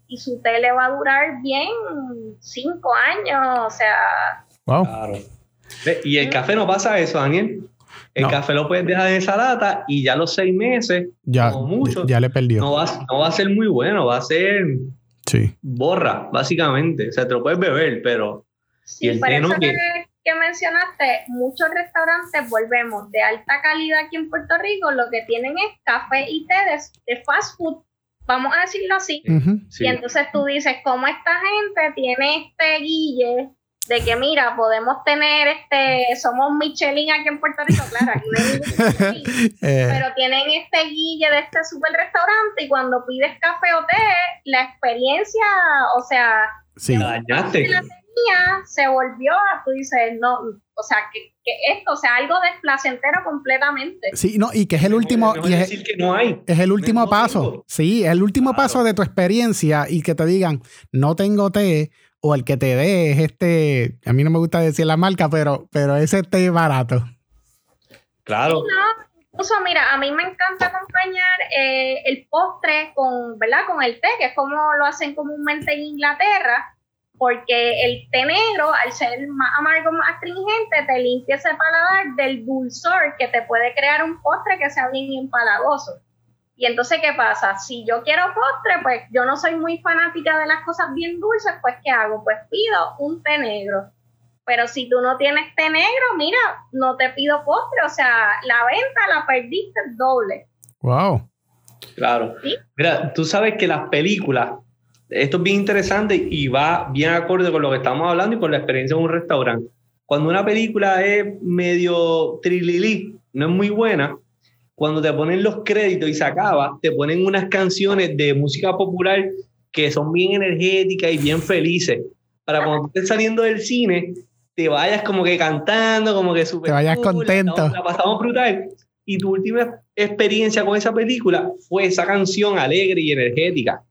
y su té le va a durar bien cinco años, o sea... Wow. Claro. Y el café no pasa eso, Daniel. El café lo puedes dejar en esa lata y ya los seis meses, ya, mucho, ya le perdió. No va, no va a ser muy bueno, va a ser sí. borra, básicamente. O sea, te lo puedes beber, pero... Sí, y el té no, que que mencionaste, muchos restaurantes, volvemos, de alta calidad aquí en Puerto Rico, lo que tienen es café y té de, fast food, vamos a decirlo así. Y entonces tú dices, ¿cómo esta gente tiene este guille de que mira, podemos tener este, somos Michelin aquí en Puerto Rico, claro, aquí no [LAUGHS] eh. pero tienen este guille de este super restaurante y cuando pides café o té, la experiencia, o sea, sí. la dañaste se volvió, tú dices, no, o sea, ¿qué, esto, o sea, algo desplacentero completamente. Sí, no, y que es el último. Y es, decir que no hay. es el último No paso. tengo. Sí, es el último Claro. paso de tu experiencia y que te digan, no tengo té, o el que te dé es este. A mí no me gusta decir la marca, pero, pero ese té barato. Claro. No, incluso mira, a mí me encanta acompañar eh, el postre con, ¿verdad? Con el té, que es como lo hacen comúnmente en Inglaterra, porque el té negro, al ser más amargo, más astringente, te limpia ese paladar del dulzor que te puede crear un postre que sea bien empalagoso. Y entonces, ¿qué pasa? Si yo quiero postre, pues yo no soy muy fanática de las cosas bien dulces, pues ¿qué hago? Pues pido un té negro. Pero si tú no tienes té negro, mira, no te pido postre. O sea, la venta la perdiste doble. Wow. Claro. Sí. Mira, tú sabes que las películas, esto es bien interesante y va bien acorde con lo que estamos hablando y con la experiencia en un restaurante. Cuando una película es medio trililí, no es muy buena, cuando te ponen los créditos y se acaba, te ponen unas canciones de música popular que son bien energéticas y bien felices. Para cuando estés saliendo del cine, te vayas como que cantando, como que súper Te vayas cool, la contento. estamos- La pasamos brutal. Y tu última experiencia con esa película fue esa canción alegre y energética.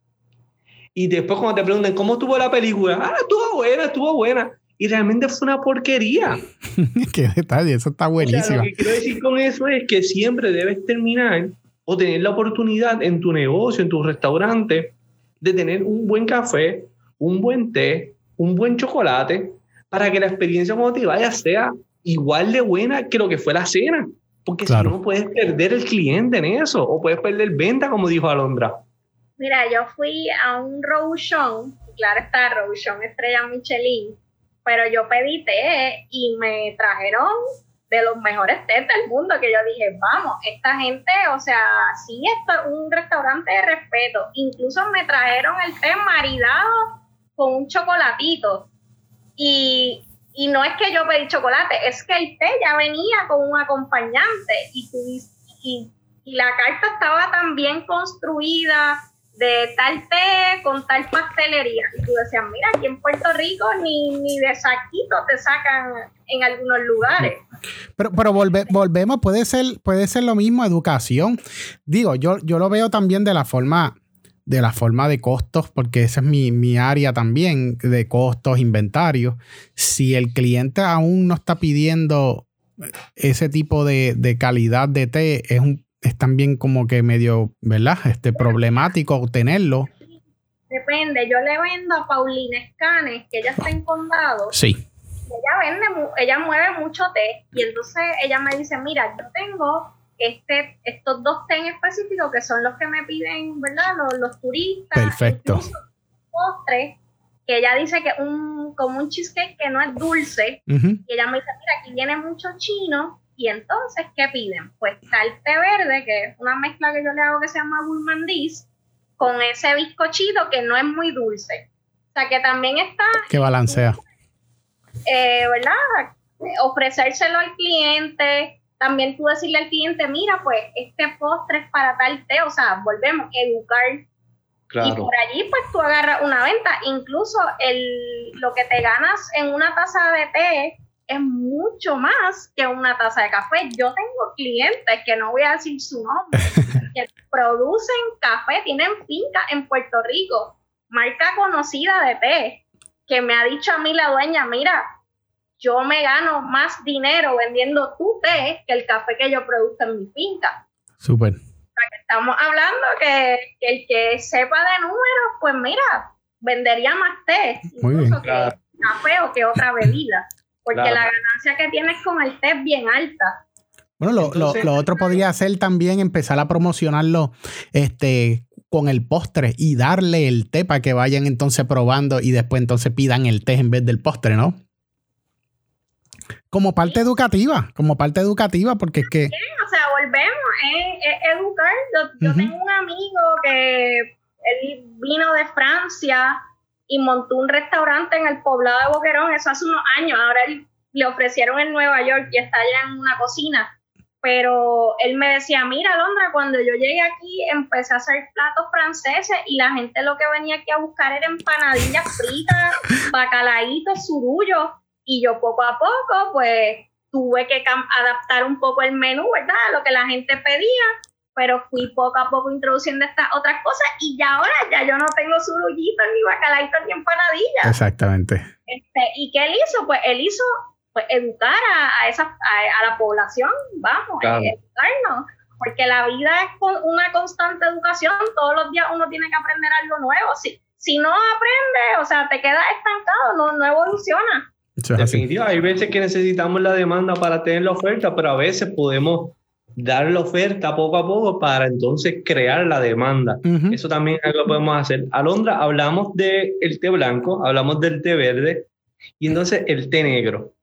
Y después cuando te preguntan cómo estuvo la película, ah, estuvo buena, estuvo buena. Y realmente fue una porquería. [LAUGHS] Qué detalle, eso está O sea, buenísimo. lo que quiero decir con eso es que siempre debes terminar o tener la oportunidad en tu negocio, en tu restaurante, de tener un buen café, un buen té, un buen chocolate, para que la experiencia cuando te vayas sea igual de buena que lo que fue la cena. Porque Claro. si no, puedes perder el cliente en eso, o puedes perder venta, como dijo Alondra. Mira, yo fui a un Rouchon, claro está, Rouchon Estrella Michelin, pero yo pedí té y me trajeron de los mejores tés del mundo que yo dije, vamos, esta gente, o sea, sí, esto es un restaurante de respeto. Incluso me trajeron el té maridado con un chocolatito. Y, y no es que yo pedí chocolate, es que el té ya venía con un acompañante y, y, y la carta estaba tan bien construida de tal té con tal pastelería. Y tú decías, mira, aquí en Puerto Rico ni, ni de saquito te sacan en algunos lugares. Pero, pero volve- volvemos, puede ser, puede ser lo mismo educación. Digo, yo, yo lo veo también de la forma, de la forma de costos, porque esa es mi, mi área también, de costos, inventarios. Si el cliente aún no está pidiendo ese tipo de, de calidad de té, es un es también como que medio, ¿verdad? Este problemático obtenerlo. Depende, yo le vendo a Paulina Escanes, que ella está en condado, Sí. ella vende, ella mueve mucho té y entonces ella me dice, mira, yo tengo este, estos dos té en específico que son los que me piden, ¿verdad? Los, los turistas. Perfecto. incluso postre, que ella dice que es un, como un cheesecake que no es dulce. Y ella me dice, mira, aquí viene mucho chino. Y entonces, ¿qué piden? Pues el té verde, que es una mezcla que yo le hago que se llama gourmandise, con ese bizcochito que no es muy dulce. O sea, que también está Que balancea. eh, ¿verdad? Ofrecérselo al cliente, también tú decirle al cliente, mira, pues este postre es para tal té, o sea, volvemos, educar. Y por allí, pues tú agarras una venta. Incluso el, lo que te ganas en una taza de té es mucho más que una taza de café. Yo tengo clientes que no voy a decir su nombre, [LAUGHS] que producen café, tienen finca en Puerto Rico, marca conocida de té, que me ha dicho a mí la dueña, mira, yo me gano más dinero vendiendo tu té que el café que yo produzco en mi finca. Súper. Estamos hablando que, que el que sepa de números, pues mira, vendería más té, Muy bien. incluso que Claro. café o que otra bebida, porque Claro. la ganancia que tienes con el té es bien alta. Bueno, lo, lo- Entonces- lo otro podría ser también empezar a promocionarlo este, con el postre y darle el té para que vayan entonces probando y después entonces pidan el té en vez del postre, ¿no? Como parte educativa, como parte educativa, porque es que, O sea, volvemos, es, es educar. Yo, tengo un amigo que él vino de Francia y montó un restaurante en el poblado de Boquerón, eso hace unos años. Ahora él, le ofrecieron en Nueva York y está allá en una cocina. Pero él me decía, mira, Londra, cuando yo llegué aquí empecé a hacer platos franceses y la gente lo que venía aquí a buscar era empanadillas fritas, [LAUGHS] bacalaitos, surullos. Y yo poco a poco, pues, tuve que adaptar un poco el menú, ¿verdad? Lo que la gente pedía, pero fui poco a poco introduciendo estas otras cosas y ya ahora ya yo no tengo surullitos, ni bacalaitos, ni empanadillas. Exactamente. Este, ¿Y qué él hizo? Pues él hizo pues, educar a, esa, a, la población, vamos, educarnos porque la vida es una constante educación, todos los días uno tiene que aprender algo nuevo. Si, si no aprende, o sea, te quedas estancado, no, no evoluciona. Definitivamente, hay veces que necesitamos la demanda para tener la oferta, pero a veces podemos dar la oferta poco a poco para entonces crear la demanda. Eso también es algo que podemos hacer. Alondra, hablamos del té blanco, hablamos del té verde y entonces el té negro.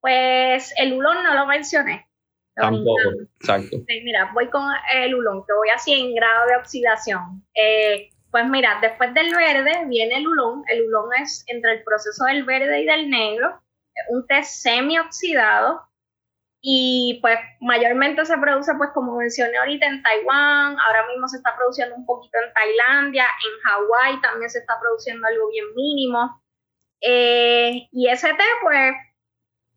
Pues el ulón no lo mencioné. Tampoco, exacto. mira, voy con el ulón, que voy así en grado de oxidación. Eh, pues mira, después del verde viene el ulón. El ulón es entre el proceso del verde y del negro, un té semi-oxidado. Y pues mayormente se produce, pues como mencioné ahorita, en Taiwán, ahora mismo se está produciendo un poquito en Tailandia, en Hawái también se está produciendo algo bien mínimo. Eh, y ese té, pues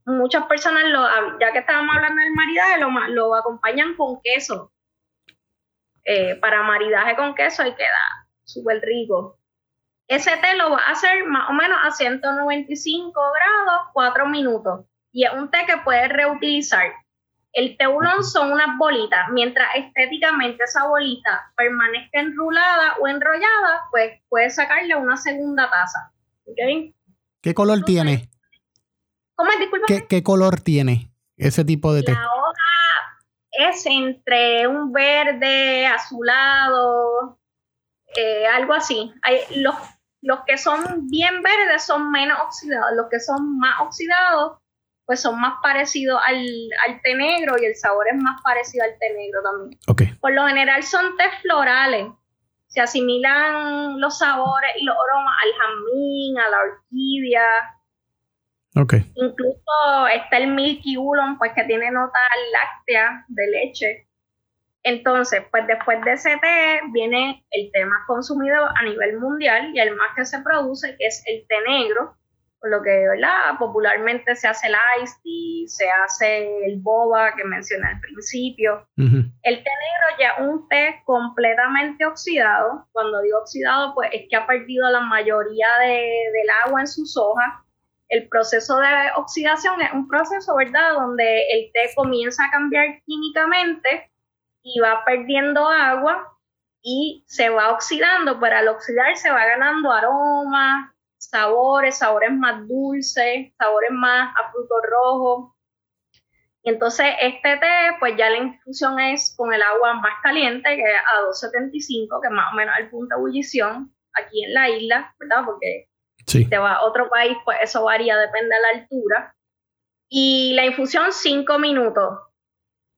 muchas personas, lo, ya que estábamos hablando del maridaje, lo, lo acompañan con queso. Eh, para maridaje con queso y queda súper rico. Ese té lo va a hacer más o menos a 195 grados, 4 minutos. Y es un té que puedes reutilizar. El té ulón son unas bolitas. Mientras estéticamente esa bolita permanezca enrulada o enrollada, pues puedes sacarle una segunda taza. ¿Qué color tiene? ¿Qué, color tiene ese tipo de té? La hoja es entre un verde, azulado, eh, algo así. Hay, los, los que son bien verdes son menos oxidados, los que son más oxidados pues son más parecidos al, al, té negro y el sabor es más parecido al té negro también. Okay. Por lo general son té florales. Se asimilan los sabores y los aromas al jazmín, a la orquídea, Incluso está el Milky Oolong, pues que tiene nota láctea de leche. Entonces, pues después de ese té viene el té más consumido a nivel mundial y el más que se produce, que es el té negro, lo que ¿verdad? popularmente se hace el iced tea, se hace el boba que mencioné al principio. El té negro ya un té completamente oxidado. Cuando digo oxidado, pues es que ha perdido la mayoría del agua en sus hojas el proceso de oxidación es un proceso, ¿verdad?, donde el té comienza a cambiar químicamente y va perdiendo agua y se va oxidando, pero al oxidar se va ganando aromas, sabores, sabores más dulces, sabores más a fruto rojo. Y entonces este té, pues ya la infusión es con el agua más caliente, que es a 275, que es más o menos el punto de ebullición aquí en la isla, ¿verdad? Porque si te va a otro país, pues eso varía, depende de la altura. Y la infusión, cinco minutos.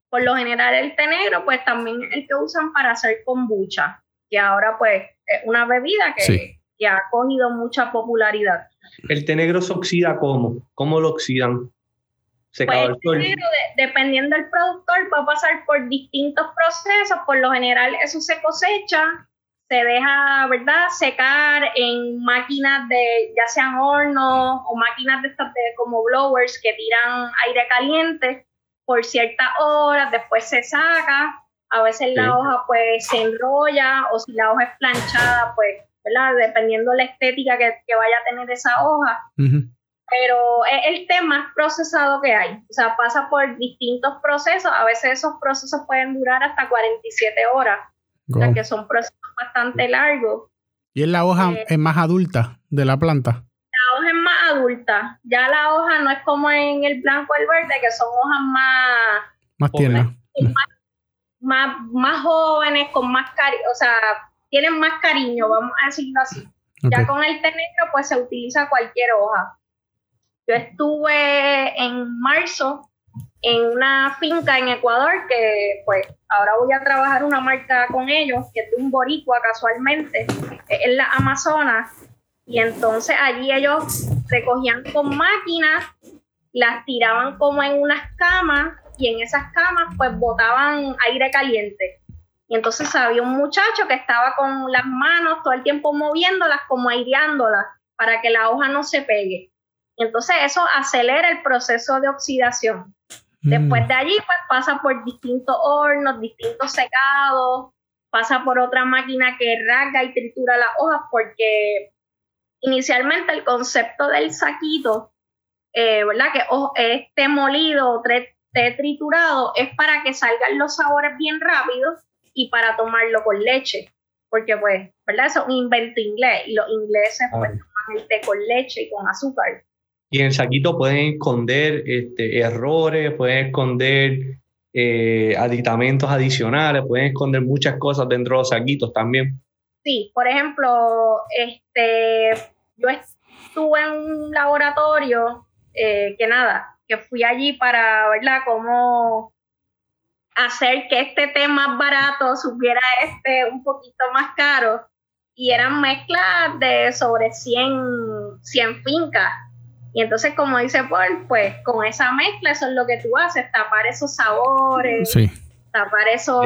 Por lo general, el té negro, pues también es el que usan para hacer kombucha, que ahora, pues, es una bebida que, que ha cogido mucha popularidad. ¿El té negro se oxida cómo? ¿Cómo lo oxidan? Se pues el té negro, dependiendo del productor, va a pasar por distintos procesos. Por lo general, eso se cosecha se deja, ¿verdad?, secar en máquinas de, ya sean hornos o máquinas de estas de, como blowers que tiran aire caliente por ciertas horas, después se saca, a veces la hoja pues se enrolla o si la hoja es planchada, pues, ¿verdad?, dependiendo la estética que, vaya a tener esa hoja. Pero es el té más procesado que hay, o sea, pasa por distintos procesos, a veces esos procesos pueden durar hasta 47 horas o sea, que son procesos bastante largos. ¿Y es la hoja eh, es más adulta de la planta? La hoja es más adulta. Ya la hoja no es como en el blanco o el verde, que son hojas más... Más tiernas. Más, más, jóvenes, con más cariño, o sea, tienen más cariño, vamos a decirlo así. Ya con el té negro, pues se utiliza cualquier hoja. Yo estuve en marzo en una finca en Ecuador que pues ahora voy a trabajar una marca con ellos que es de un boricua casualmente en la Amazonas y entonces allí ellos recogían con máquinas las tiraban como en unas camas y en esas camas pues botaban aire caliente y entonces había un muchacho que estaba con las manos todo el tiempo moviéndolas como aireándolas para que la hoja no se pegue Y entonces eso acelera el proceso de oxidación. Después mm. de allí, pues pasa por distintos hornos, distintos secados, pasa por otra máquina que rasga y tritura las hojas, porque inicialmente el concepto del saquito, eh, ¿verdad? Que este molido o té triturado es para que salgan los sabores bien rápidos y para tomarlo con leche, porque pues, ¿verdad? Eso es un invento inglés y los ingleses pues toman el té con leche y con azúcar. Y en el saquito pueden esconder este, errores, pueden esconder eh, aditamentos adicionales, pueden esconder muchas cosas dentro de los saquitos también. Sí, por ejemplo, este, yo estuve en un laboratorio eh, que nada, que fui allí para, ¿verdad?, cómo hacer que este té más barato supiera este un poquito más caro. Y eran mezclas de sobre 100, 100 fincas. Y entonces, como dice Paul, pues con esa mezcla, eso es lo que tú haces, tapar esos sabores, tapar esos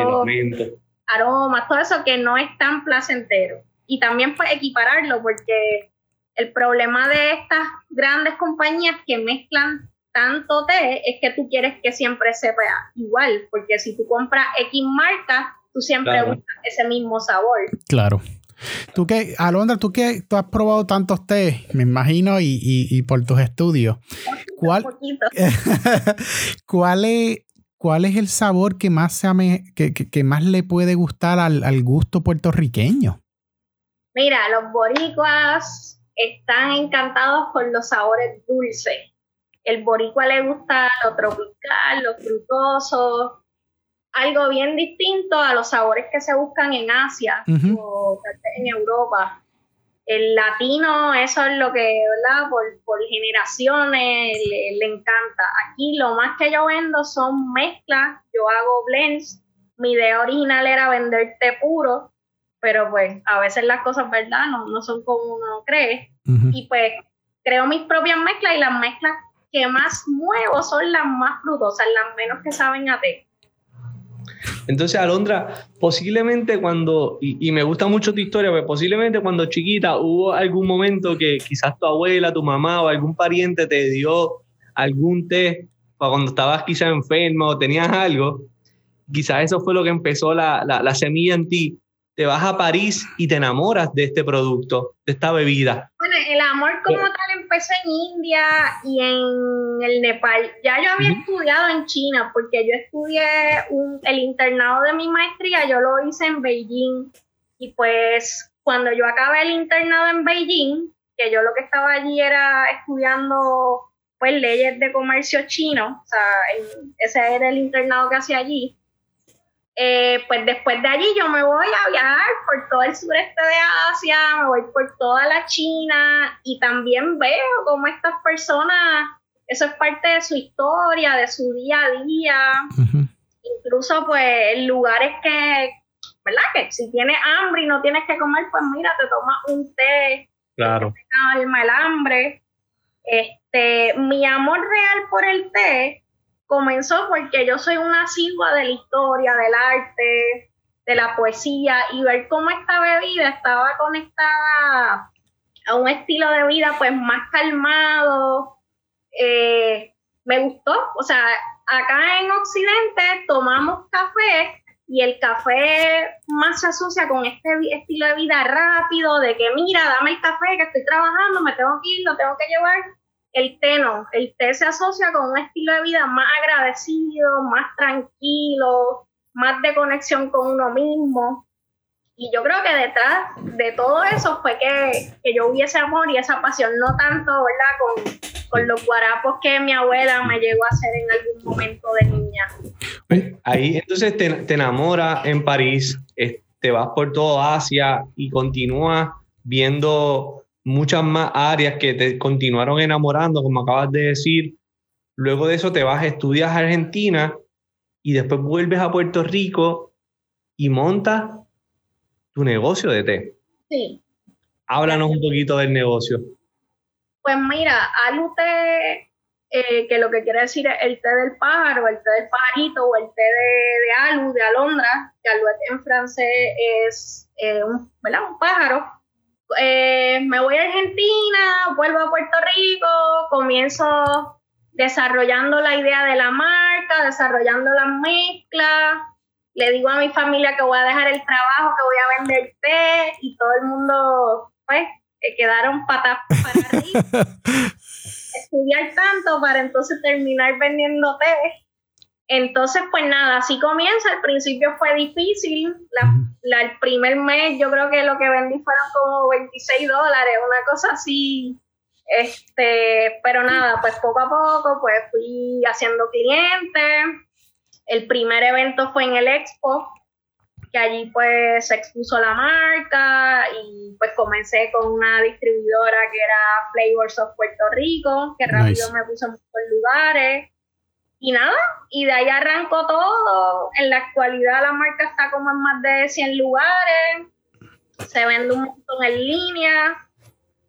aromas, todo eso que no es tan placentero. Y también pues equipararlo, porque el problema de estas grandes compañías que mezclan tanto té es que tú quieres que siempre sepa igual, porque si tú compras X marca, tú siempre buscas ese mismo sabor. Claro. Tú que, Alondra, tú que tú has probado tantos té, me imagino, y, por tus estudios, ¿cuál, [LAUGHS] ¿cuál, es, ¿cuál es el sabor que más, se que, más le puede gustar al, gusto puertorriqueño? Mira, los boricuas están encantados con los sabores dulces. El boricua le gusta lo tropical, lo frutoso, algo bien distinto a los sabores que se buscan en Asia o en Europa. El latino, eso es lo que, ¿verdad? Por, generaciones le, encanta. Aquí lo más que yo vendo son mezclas, yo hago blends. Mi idea original era vender té puro, pero pues a veces las cosas, ¿verdad? No, no son como uno cree. Y pues creo mis propias mezclas y las mezclas que más muevo son las más frutosas, las menos que saben a té. Entonces, Alondra, posiblemente cuando, y, me gusta mucho tu historia, porque posiblemente cuando chiquita hubo algún momento que quizás tu abuela, tu mamá o algún pariente te dio algún té para cuando estabas quizás enfermo o tenías algo, quizás eso fue lo que empezó la, la semilla en ti te vas a París y te enamoras de este producto, de esta bebida. Bueno, el amor como tal empezó en India y en el Nepal. Ya yo había estudiado en China porque yo estudié el internado de mi maestría, yo lo hice en Beijing y pues cuando yo acabé el internado en Beijing, que yo lo que estaba allí era estudiando pues leyes de comercio chino, o sea, ese era el internado que hacía allí eh, pues después de allí yo me voy a viajar por todo el sureste de Asia, me voy por toda la China y también veo cómo estas personas, eso es parte de su historia, de su día a día, incluso pues lugares que, ¿verdad? Que si tienes hambre y no tienes que comer, pues mira, te tomas un té, claro. te calma el hambre. Este, mi amor real por el té comenzó porque yo soy una asidua de la historia, del arte, de la poesía y ver cómo esta bebida estaba conectada a un estilo de vida pues más calmado, eh, me gustó. O sea, acá en Occidente tomamos café y el café más se asocia con este estilo de vida rápido, de que mira, dame el café que estoy trabajando, me tengo que ir, lo tengo que llevar el té no, el té se asocia con un estilo de vida más agradecido, más tranquilo, más de conexión con uno mismo. Y yo creo que detrás de todo eso fue que, yo hubiese amor y esa pasión, no tanto, ¿verdad? Con, los guarapos que mi abuela me llegó a hacer en algún momento de niña. Ahí entonces te, te enamoras en París, te vas por todo Asia y continúas viendo muchas más áreas que te continuaron enamorando, como acabas de decir. Luego de eso te vas, a estudiar a Argentina y después vuelves a Puerto Rico y montas tu negocio de té. Sí. Háblanos un poquito del negocio. Pues mira, Alute, eh, que lo que quiere decir es el té del pájaro, el té del pajarito o el té de, alu, de alondra, que alouette en francés es eh, un, un pájaro eh, me voy a Argentina, vuelvo a Puerto Rico, comienzo desarrollando la idea de la marca, desarrollando las mezclas. Le digo a mi familia que voy a dejar el trabajo, que voy a vender té y todo el mundo, pues, quedaron patas para arriba. [LAUGHS] Estudiar tanto para entonces terminar vendiendo té entonces, pues nada, así comienza. Al principio fue difícil. el primer mes yo creo que lo que vendí fueron como 26 dólares, una cosa así. Este, pero nada, pues poco a poco pues fui haciendo clientes. El primer evento fue en el Expo, que allí pues se expuso la marca y pues comencé con una distribuidora que era Flavors of Puerto Rico, que rápido me puso en muchos lugares y nada, y de ahí arrancó todo. En la actualidad la marca está como en más de 100 lugares, se vende un montón en línea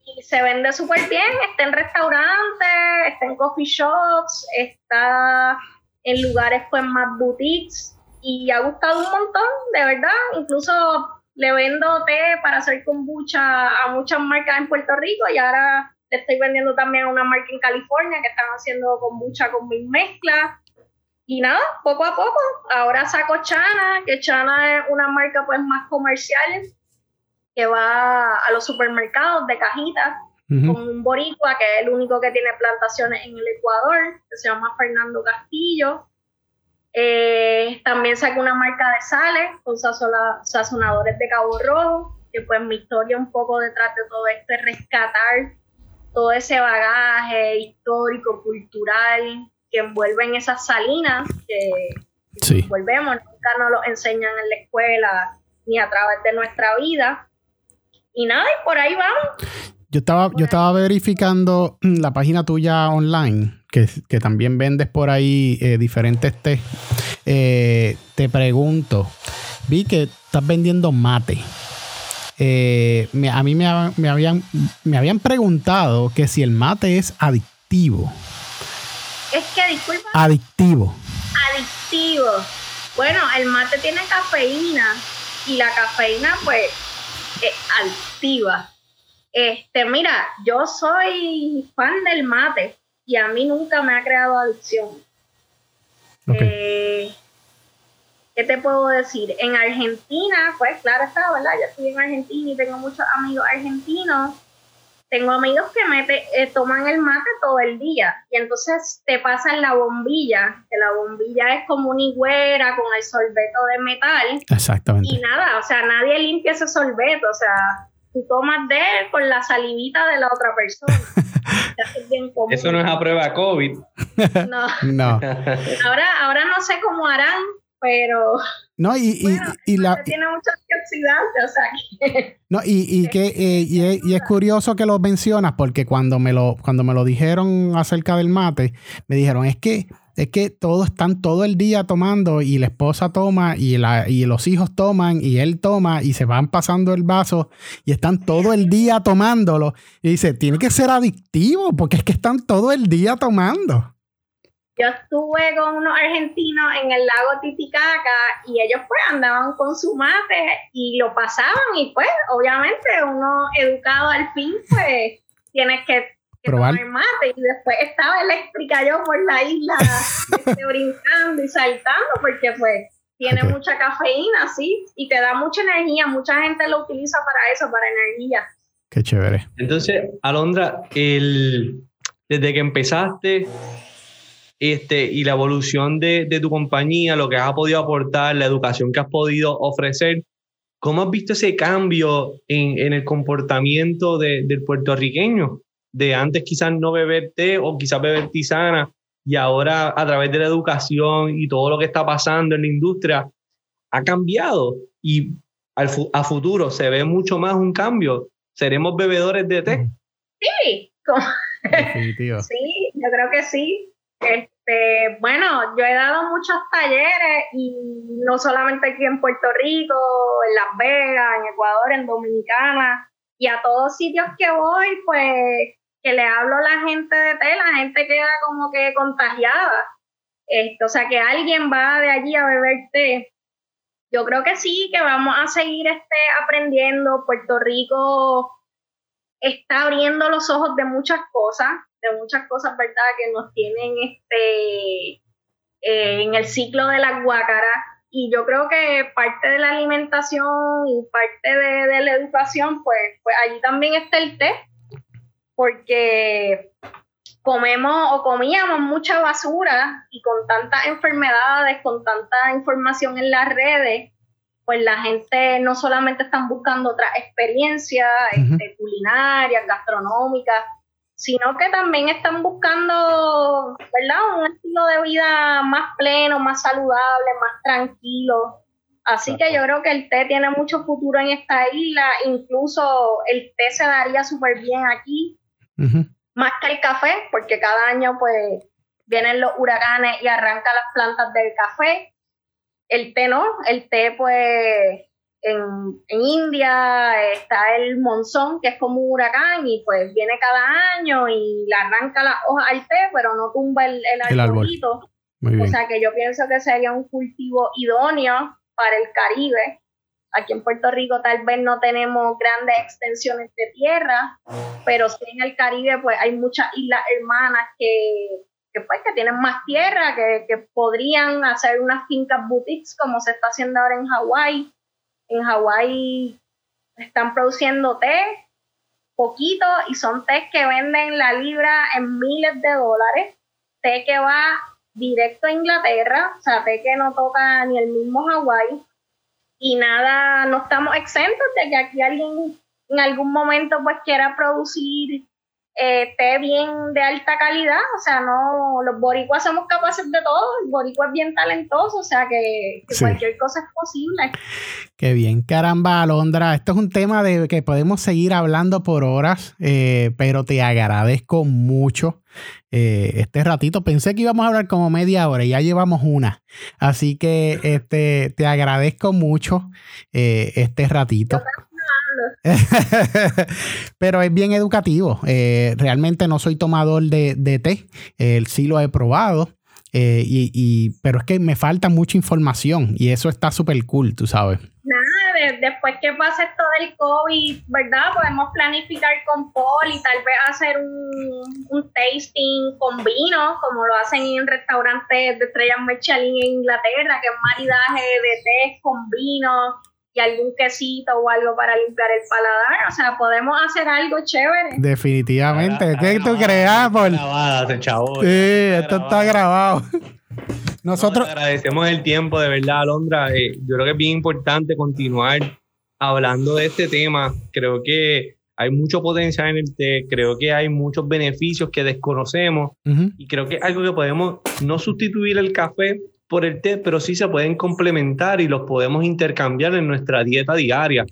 y se vende súper bien. Está en restaurantes, está en coffee shops, está en lugares pues más boutiques y ha gustado un montón, de verdad. Incluso le vendo té para hacer kombucha a muchas marcas en Puerto Rico y ahora estoy vendiendo también a una marca en California que están haciendo kombucha con mis mezclas. Y nada, poco a poco. Ahora saco Chana, que Chana es una marca pues más comercial que va a los supermercados de cajitas con un boricua que es el único que tiene plantaciones en el Ecuador, que se llama Fernando Castillo. Eh, también saco una marca de sales con sazonadores de Cabo Rojo, que pues mi historia un poco detrás de todo esto es rescatar todo ese bagaje histórico, cultural que envuelve en esas salinas que volvemos, nunca nos lo enseñan en la escuela ni a través de nuestra vida. Y nada, y por ahí vamos. Yo estaba, yo estaba verificando la página tuya online, que, también vendes por ahí eh, diferentes té. Eh, te pregunto, vi que estás vendiendo mate. Eh, a mí me, habían, me habían preguntado que si el mate es adictivo. Es que, disculpa. Adictivo. Adictivo. Bueno, el mate tiene cafeína y la cafeína pues es adictiva. Este, mira, yo soy fan del mate y a mí nunca me ha creado adicción. Eh, ¿Qué te puedo decir? En Argentina, pues claro está, ¿verdad? Yo estoy en Argentina y tengo muchos amigos argentinos. Tengo amigos que mete, eh, toman el mate todo el día y entonces te pasan la bombilla, que la bombilla es como una higuera con el sorbeto de metal. Exactamente. Y nada, o sea, nadie limpia ese sorbeto, o sea, tú tomas de él con la salivita de la otra persona. [LAUGHS] Eso no es a prueba COVID. No. [LAUGHS] no. Ahora, ahora no sé cómo harán, pero no y, y, la tiene muchos antioxidantes o sea que no y, y [LAUGHS] que eh, y, es, curioso que lo mencionas porque cuando me lo cuando me lo dijeron acerca del mate me dijeron es que es que todos están todo el día tomando y la esposa toma y, la, y los hijos toman y él toma y se van pasando el vaso y están todo el día tomándolo. Y dice, tiene que ser adictivo porque es que están todo el día tomando. Yo estuve con unos argentinos en el lago Titicaca y ellos pues andaban con su mate y lo pasaban y pues obviamente uno educado al fin pues tienes que, tomar mate y después estaba eléctrica yo por la isla [LAUGHS] este, brincando y saltando porque pues tiene mucha cafeína, sí, y te da mucha energía, mucha gente lo utiliza para eso, para energía. Qué chévere. Entonces, Alondra, el, desde que empezaste este, y la evolución de, tu compañía, lo que has podido aportar, la educación que has podido ofrecer. ¿Cómo has visto ese cambio en, el comportamiento del puertorriqueño? De antes quizás no beber té o quizás beber tisana y ahora a través de la educación y todo lo que está pasando en la industria ha cambiado y a futuro se ve mucho más un cambio. ¿Seremos bebedores de té? Sí, [LAUGHS] sí, yo creo que sí. Este, bueno, yo he dado muchos talleres y no solamente aquí en Puerto Rico, en Las Vegas, en Ecuador, en Dominicana y a todos sitios que voy, pues que le hablo a la gente de té, la gente queda como que contagiada. Esto, o sea, que alguien va de allí a beber té. Yo creo que sí, que vamos a seguir este, aprendiendo. Puerto Rico está abriendo los ojos de muchas cosas, de muchas cosas, ¿verdad? Que nos tienen este, eh, en el ciclo de la guácara. Y yo creo que parte de la alimentación y parte de, la educación, pues, pues allí también está el té, porque comemos o comíamos mucha basura y con tantas enfermedades, con tanta información en las redes, pues la gente no solamente están buscando otras experiencias este, culinarias, gastronómicas, sino que también están buscando, ¿verdad? Un estilo de vida más pleno, más saludable, más tranquilo. Así que yo creo que el té tiene mucho futuro en esta isla, incluso el té se daría súper bien aquí, más que el café, porque cada año pues vienen los huracanes y arrancan las plantas del café el té no, el té pues en, India está el monzón, que es como un huracán y pues viene cada año y le arranca las hojas al té, pero no tumba el, el, arbolito. O sea que yo pienso que sería un cultivo idóneo para el Caribe. Aquí en Puerto Rico tal vez no tenemos grandes extensiones de tierra, pero sí en el Caribe pues hay muchas islas hermanas que que, pues, que tienen más tierra, que, que, podrían hacer unas fincas boutiques como se está haciendo ahora en Hawái. En Hawái están produciendo té, poquito, y son tés que venden la libra en miles de dólares. Té que va directo a Inglaterra, o sea, té que no toca ni el mismo Hawái. Y nada, no estamos exentos de que aquí alguien en algún momento pues quiera producir esté bien de alta calidad, o sea, no, los boricuas somos capaces de todo, el boricua es bien talentoso, o sea que, cualquier cosa es posible. Qué bien, caramba, Alondra, esto es un tema de que podemos seguir hablando por horas, eh, pero te agradezco mucho eh, este ratito. Pensé que íbamos a hablar como media hora y ya llevamos una, así que este, te agradezco mucho eh, este ratito. [LAUGHS] Pero es bien educativo. Eh, realmente no soy tomador de, té. El sí lo he probado. Eh, y, pero es que me falta mucha información y eso está súper cool, tú sabes. Nada, después que pase todo el COVID, ¿verdad? Podemos planificar con Paul y tal vez hacer un, un tasting con vino, como lo hacen en restaurantes de estrellas Michelin en Inglaterra, que es maridaje de té con vino y algún quesito o algo para limpiar el paladar. O sea, podemos hacer algo chévere. Definitivamente. ¿Qué tú creas, por? Sí, esto está grabado. Nosotros agradecemos el tiempo, de verdad, Alondra. Eh, yo creo que es bien importante continuar hablando de este tema. Creo que hay mucho potencial en el té, creo que hay muchos beneficios que desconocemos y creo que es algo que podemos no sustituir el café, por el té, pero sí se pueden complementar y los podemos intercambiar en nuestra dieta diaria.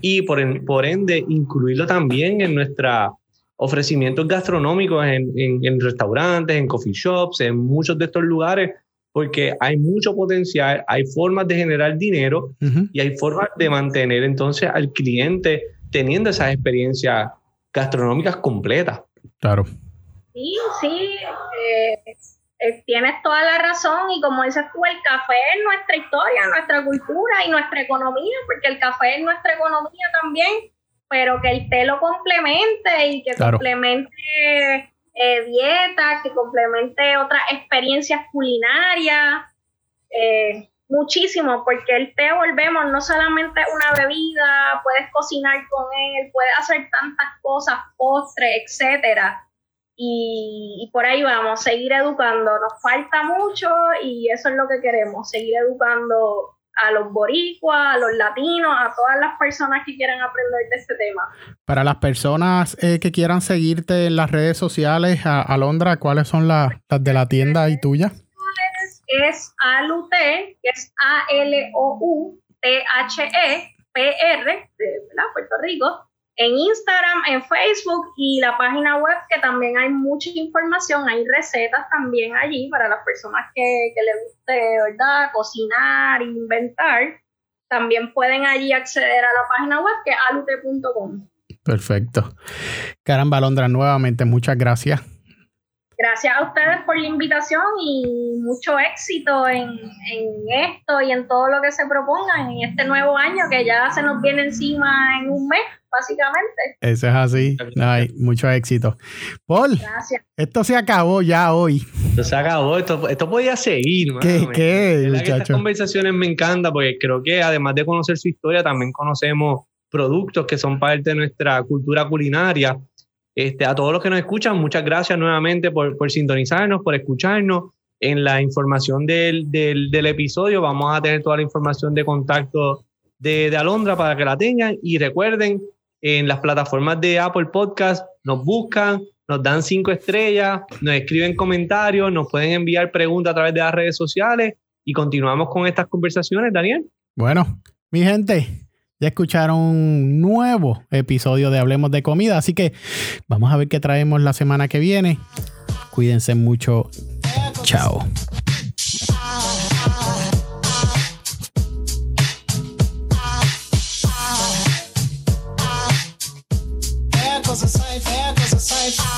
Y por, por ende, incluirlo también en nuestros ofrecimientos gastronómicos en, en, restaurantes, en coffee shops, en muchos de estos lugares, porque hay mucho potencial, hay formas de generar dinero y hay formas de mantener entonces al cliente teniendo esas experiencias gastronómicas completas. Claro. Sí, sí. Eh, eh, tienes toda la razón y como dices tú, el café es nuestra historia, nuestra cultura y nuestra economía, porque el café es nuestra economía también, pero que el té lo complemente y que complemente eh, dietas, que complemente otras experiencias culinarias, eh, muchísimo, porque el té volvemos, no solamente una bebida, puedes cocinar con él, puedes hacer tantas cosas, postres, etcétera y, por ahí vamos, seguir educando. Nos falta mucho y eso es lo que queremos, seguir educando a los boricuas, a los latinos, a todas las personas que quieran aprender de este tema. Para las personas eh, que quieran seguirte en las redes sociales, Alondra, ¿cuáles son las, de la tienda y tuya? Es ALUT, que es A-L-O-U-T-H-E, P-R, de Puerto Rico en Instagram, en Facebook y la página web que también hay mucha información, hay recetas también allí para las personas que, que les guste, ¿verdad? Cocinar, inventar. También pueden allí acceder a la página web que es alute.com. Perfecto. Caramba, Londra, nuevamente muchas gracias. Gracias a ustedes por la invitación y mucho éxito en, en esto y en todo lo que se propongan en este nuevo año que ya se nos viene encima en un mes básicamente. Eso es así. Ay, mucho éxito. Paul, Gracias. esto se acabó ya hoy. Esto se acabó, esto, esto podía seguir. ¿Qué, mano. qué, estas conversaciones me encantan porque creo que además de conocer su historia, también conocemos productos que son parte de nuestra cultura culinaria. Este, a todos los que nos escuchan, muchas gracias nuevamente por, por sintonizarnos, por escucharnos. En la información del, del, del episodio vamos a tener toda la información de contacto de, de Alondra para que la tengan. Y recuerden, en las plataformas de Apple Podcast nos buscan, nos dan cinco estrellas, nos escriben comentarios, nos pueden enviar preguntas a través de las redes sociales y continuamos con estas conversaciones, Daniel. Bueno, mi gente, ya escucharon un nuevo episodio de Hablemos de Comida, así que vamos a ver qué traemos la semana que viene. Cuídense mucho. Chao. science.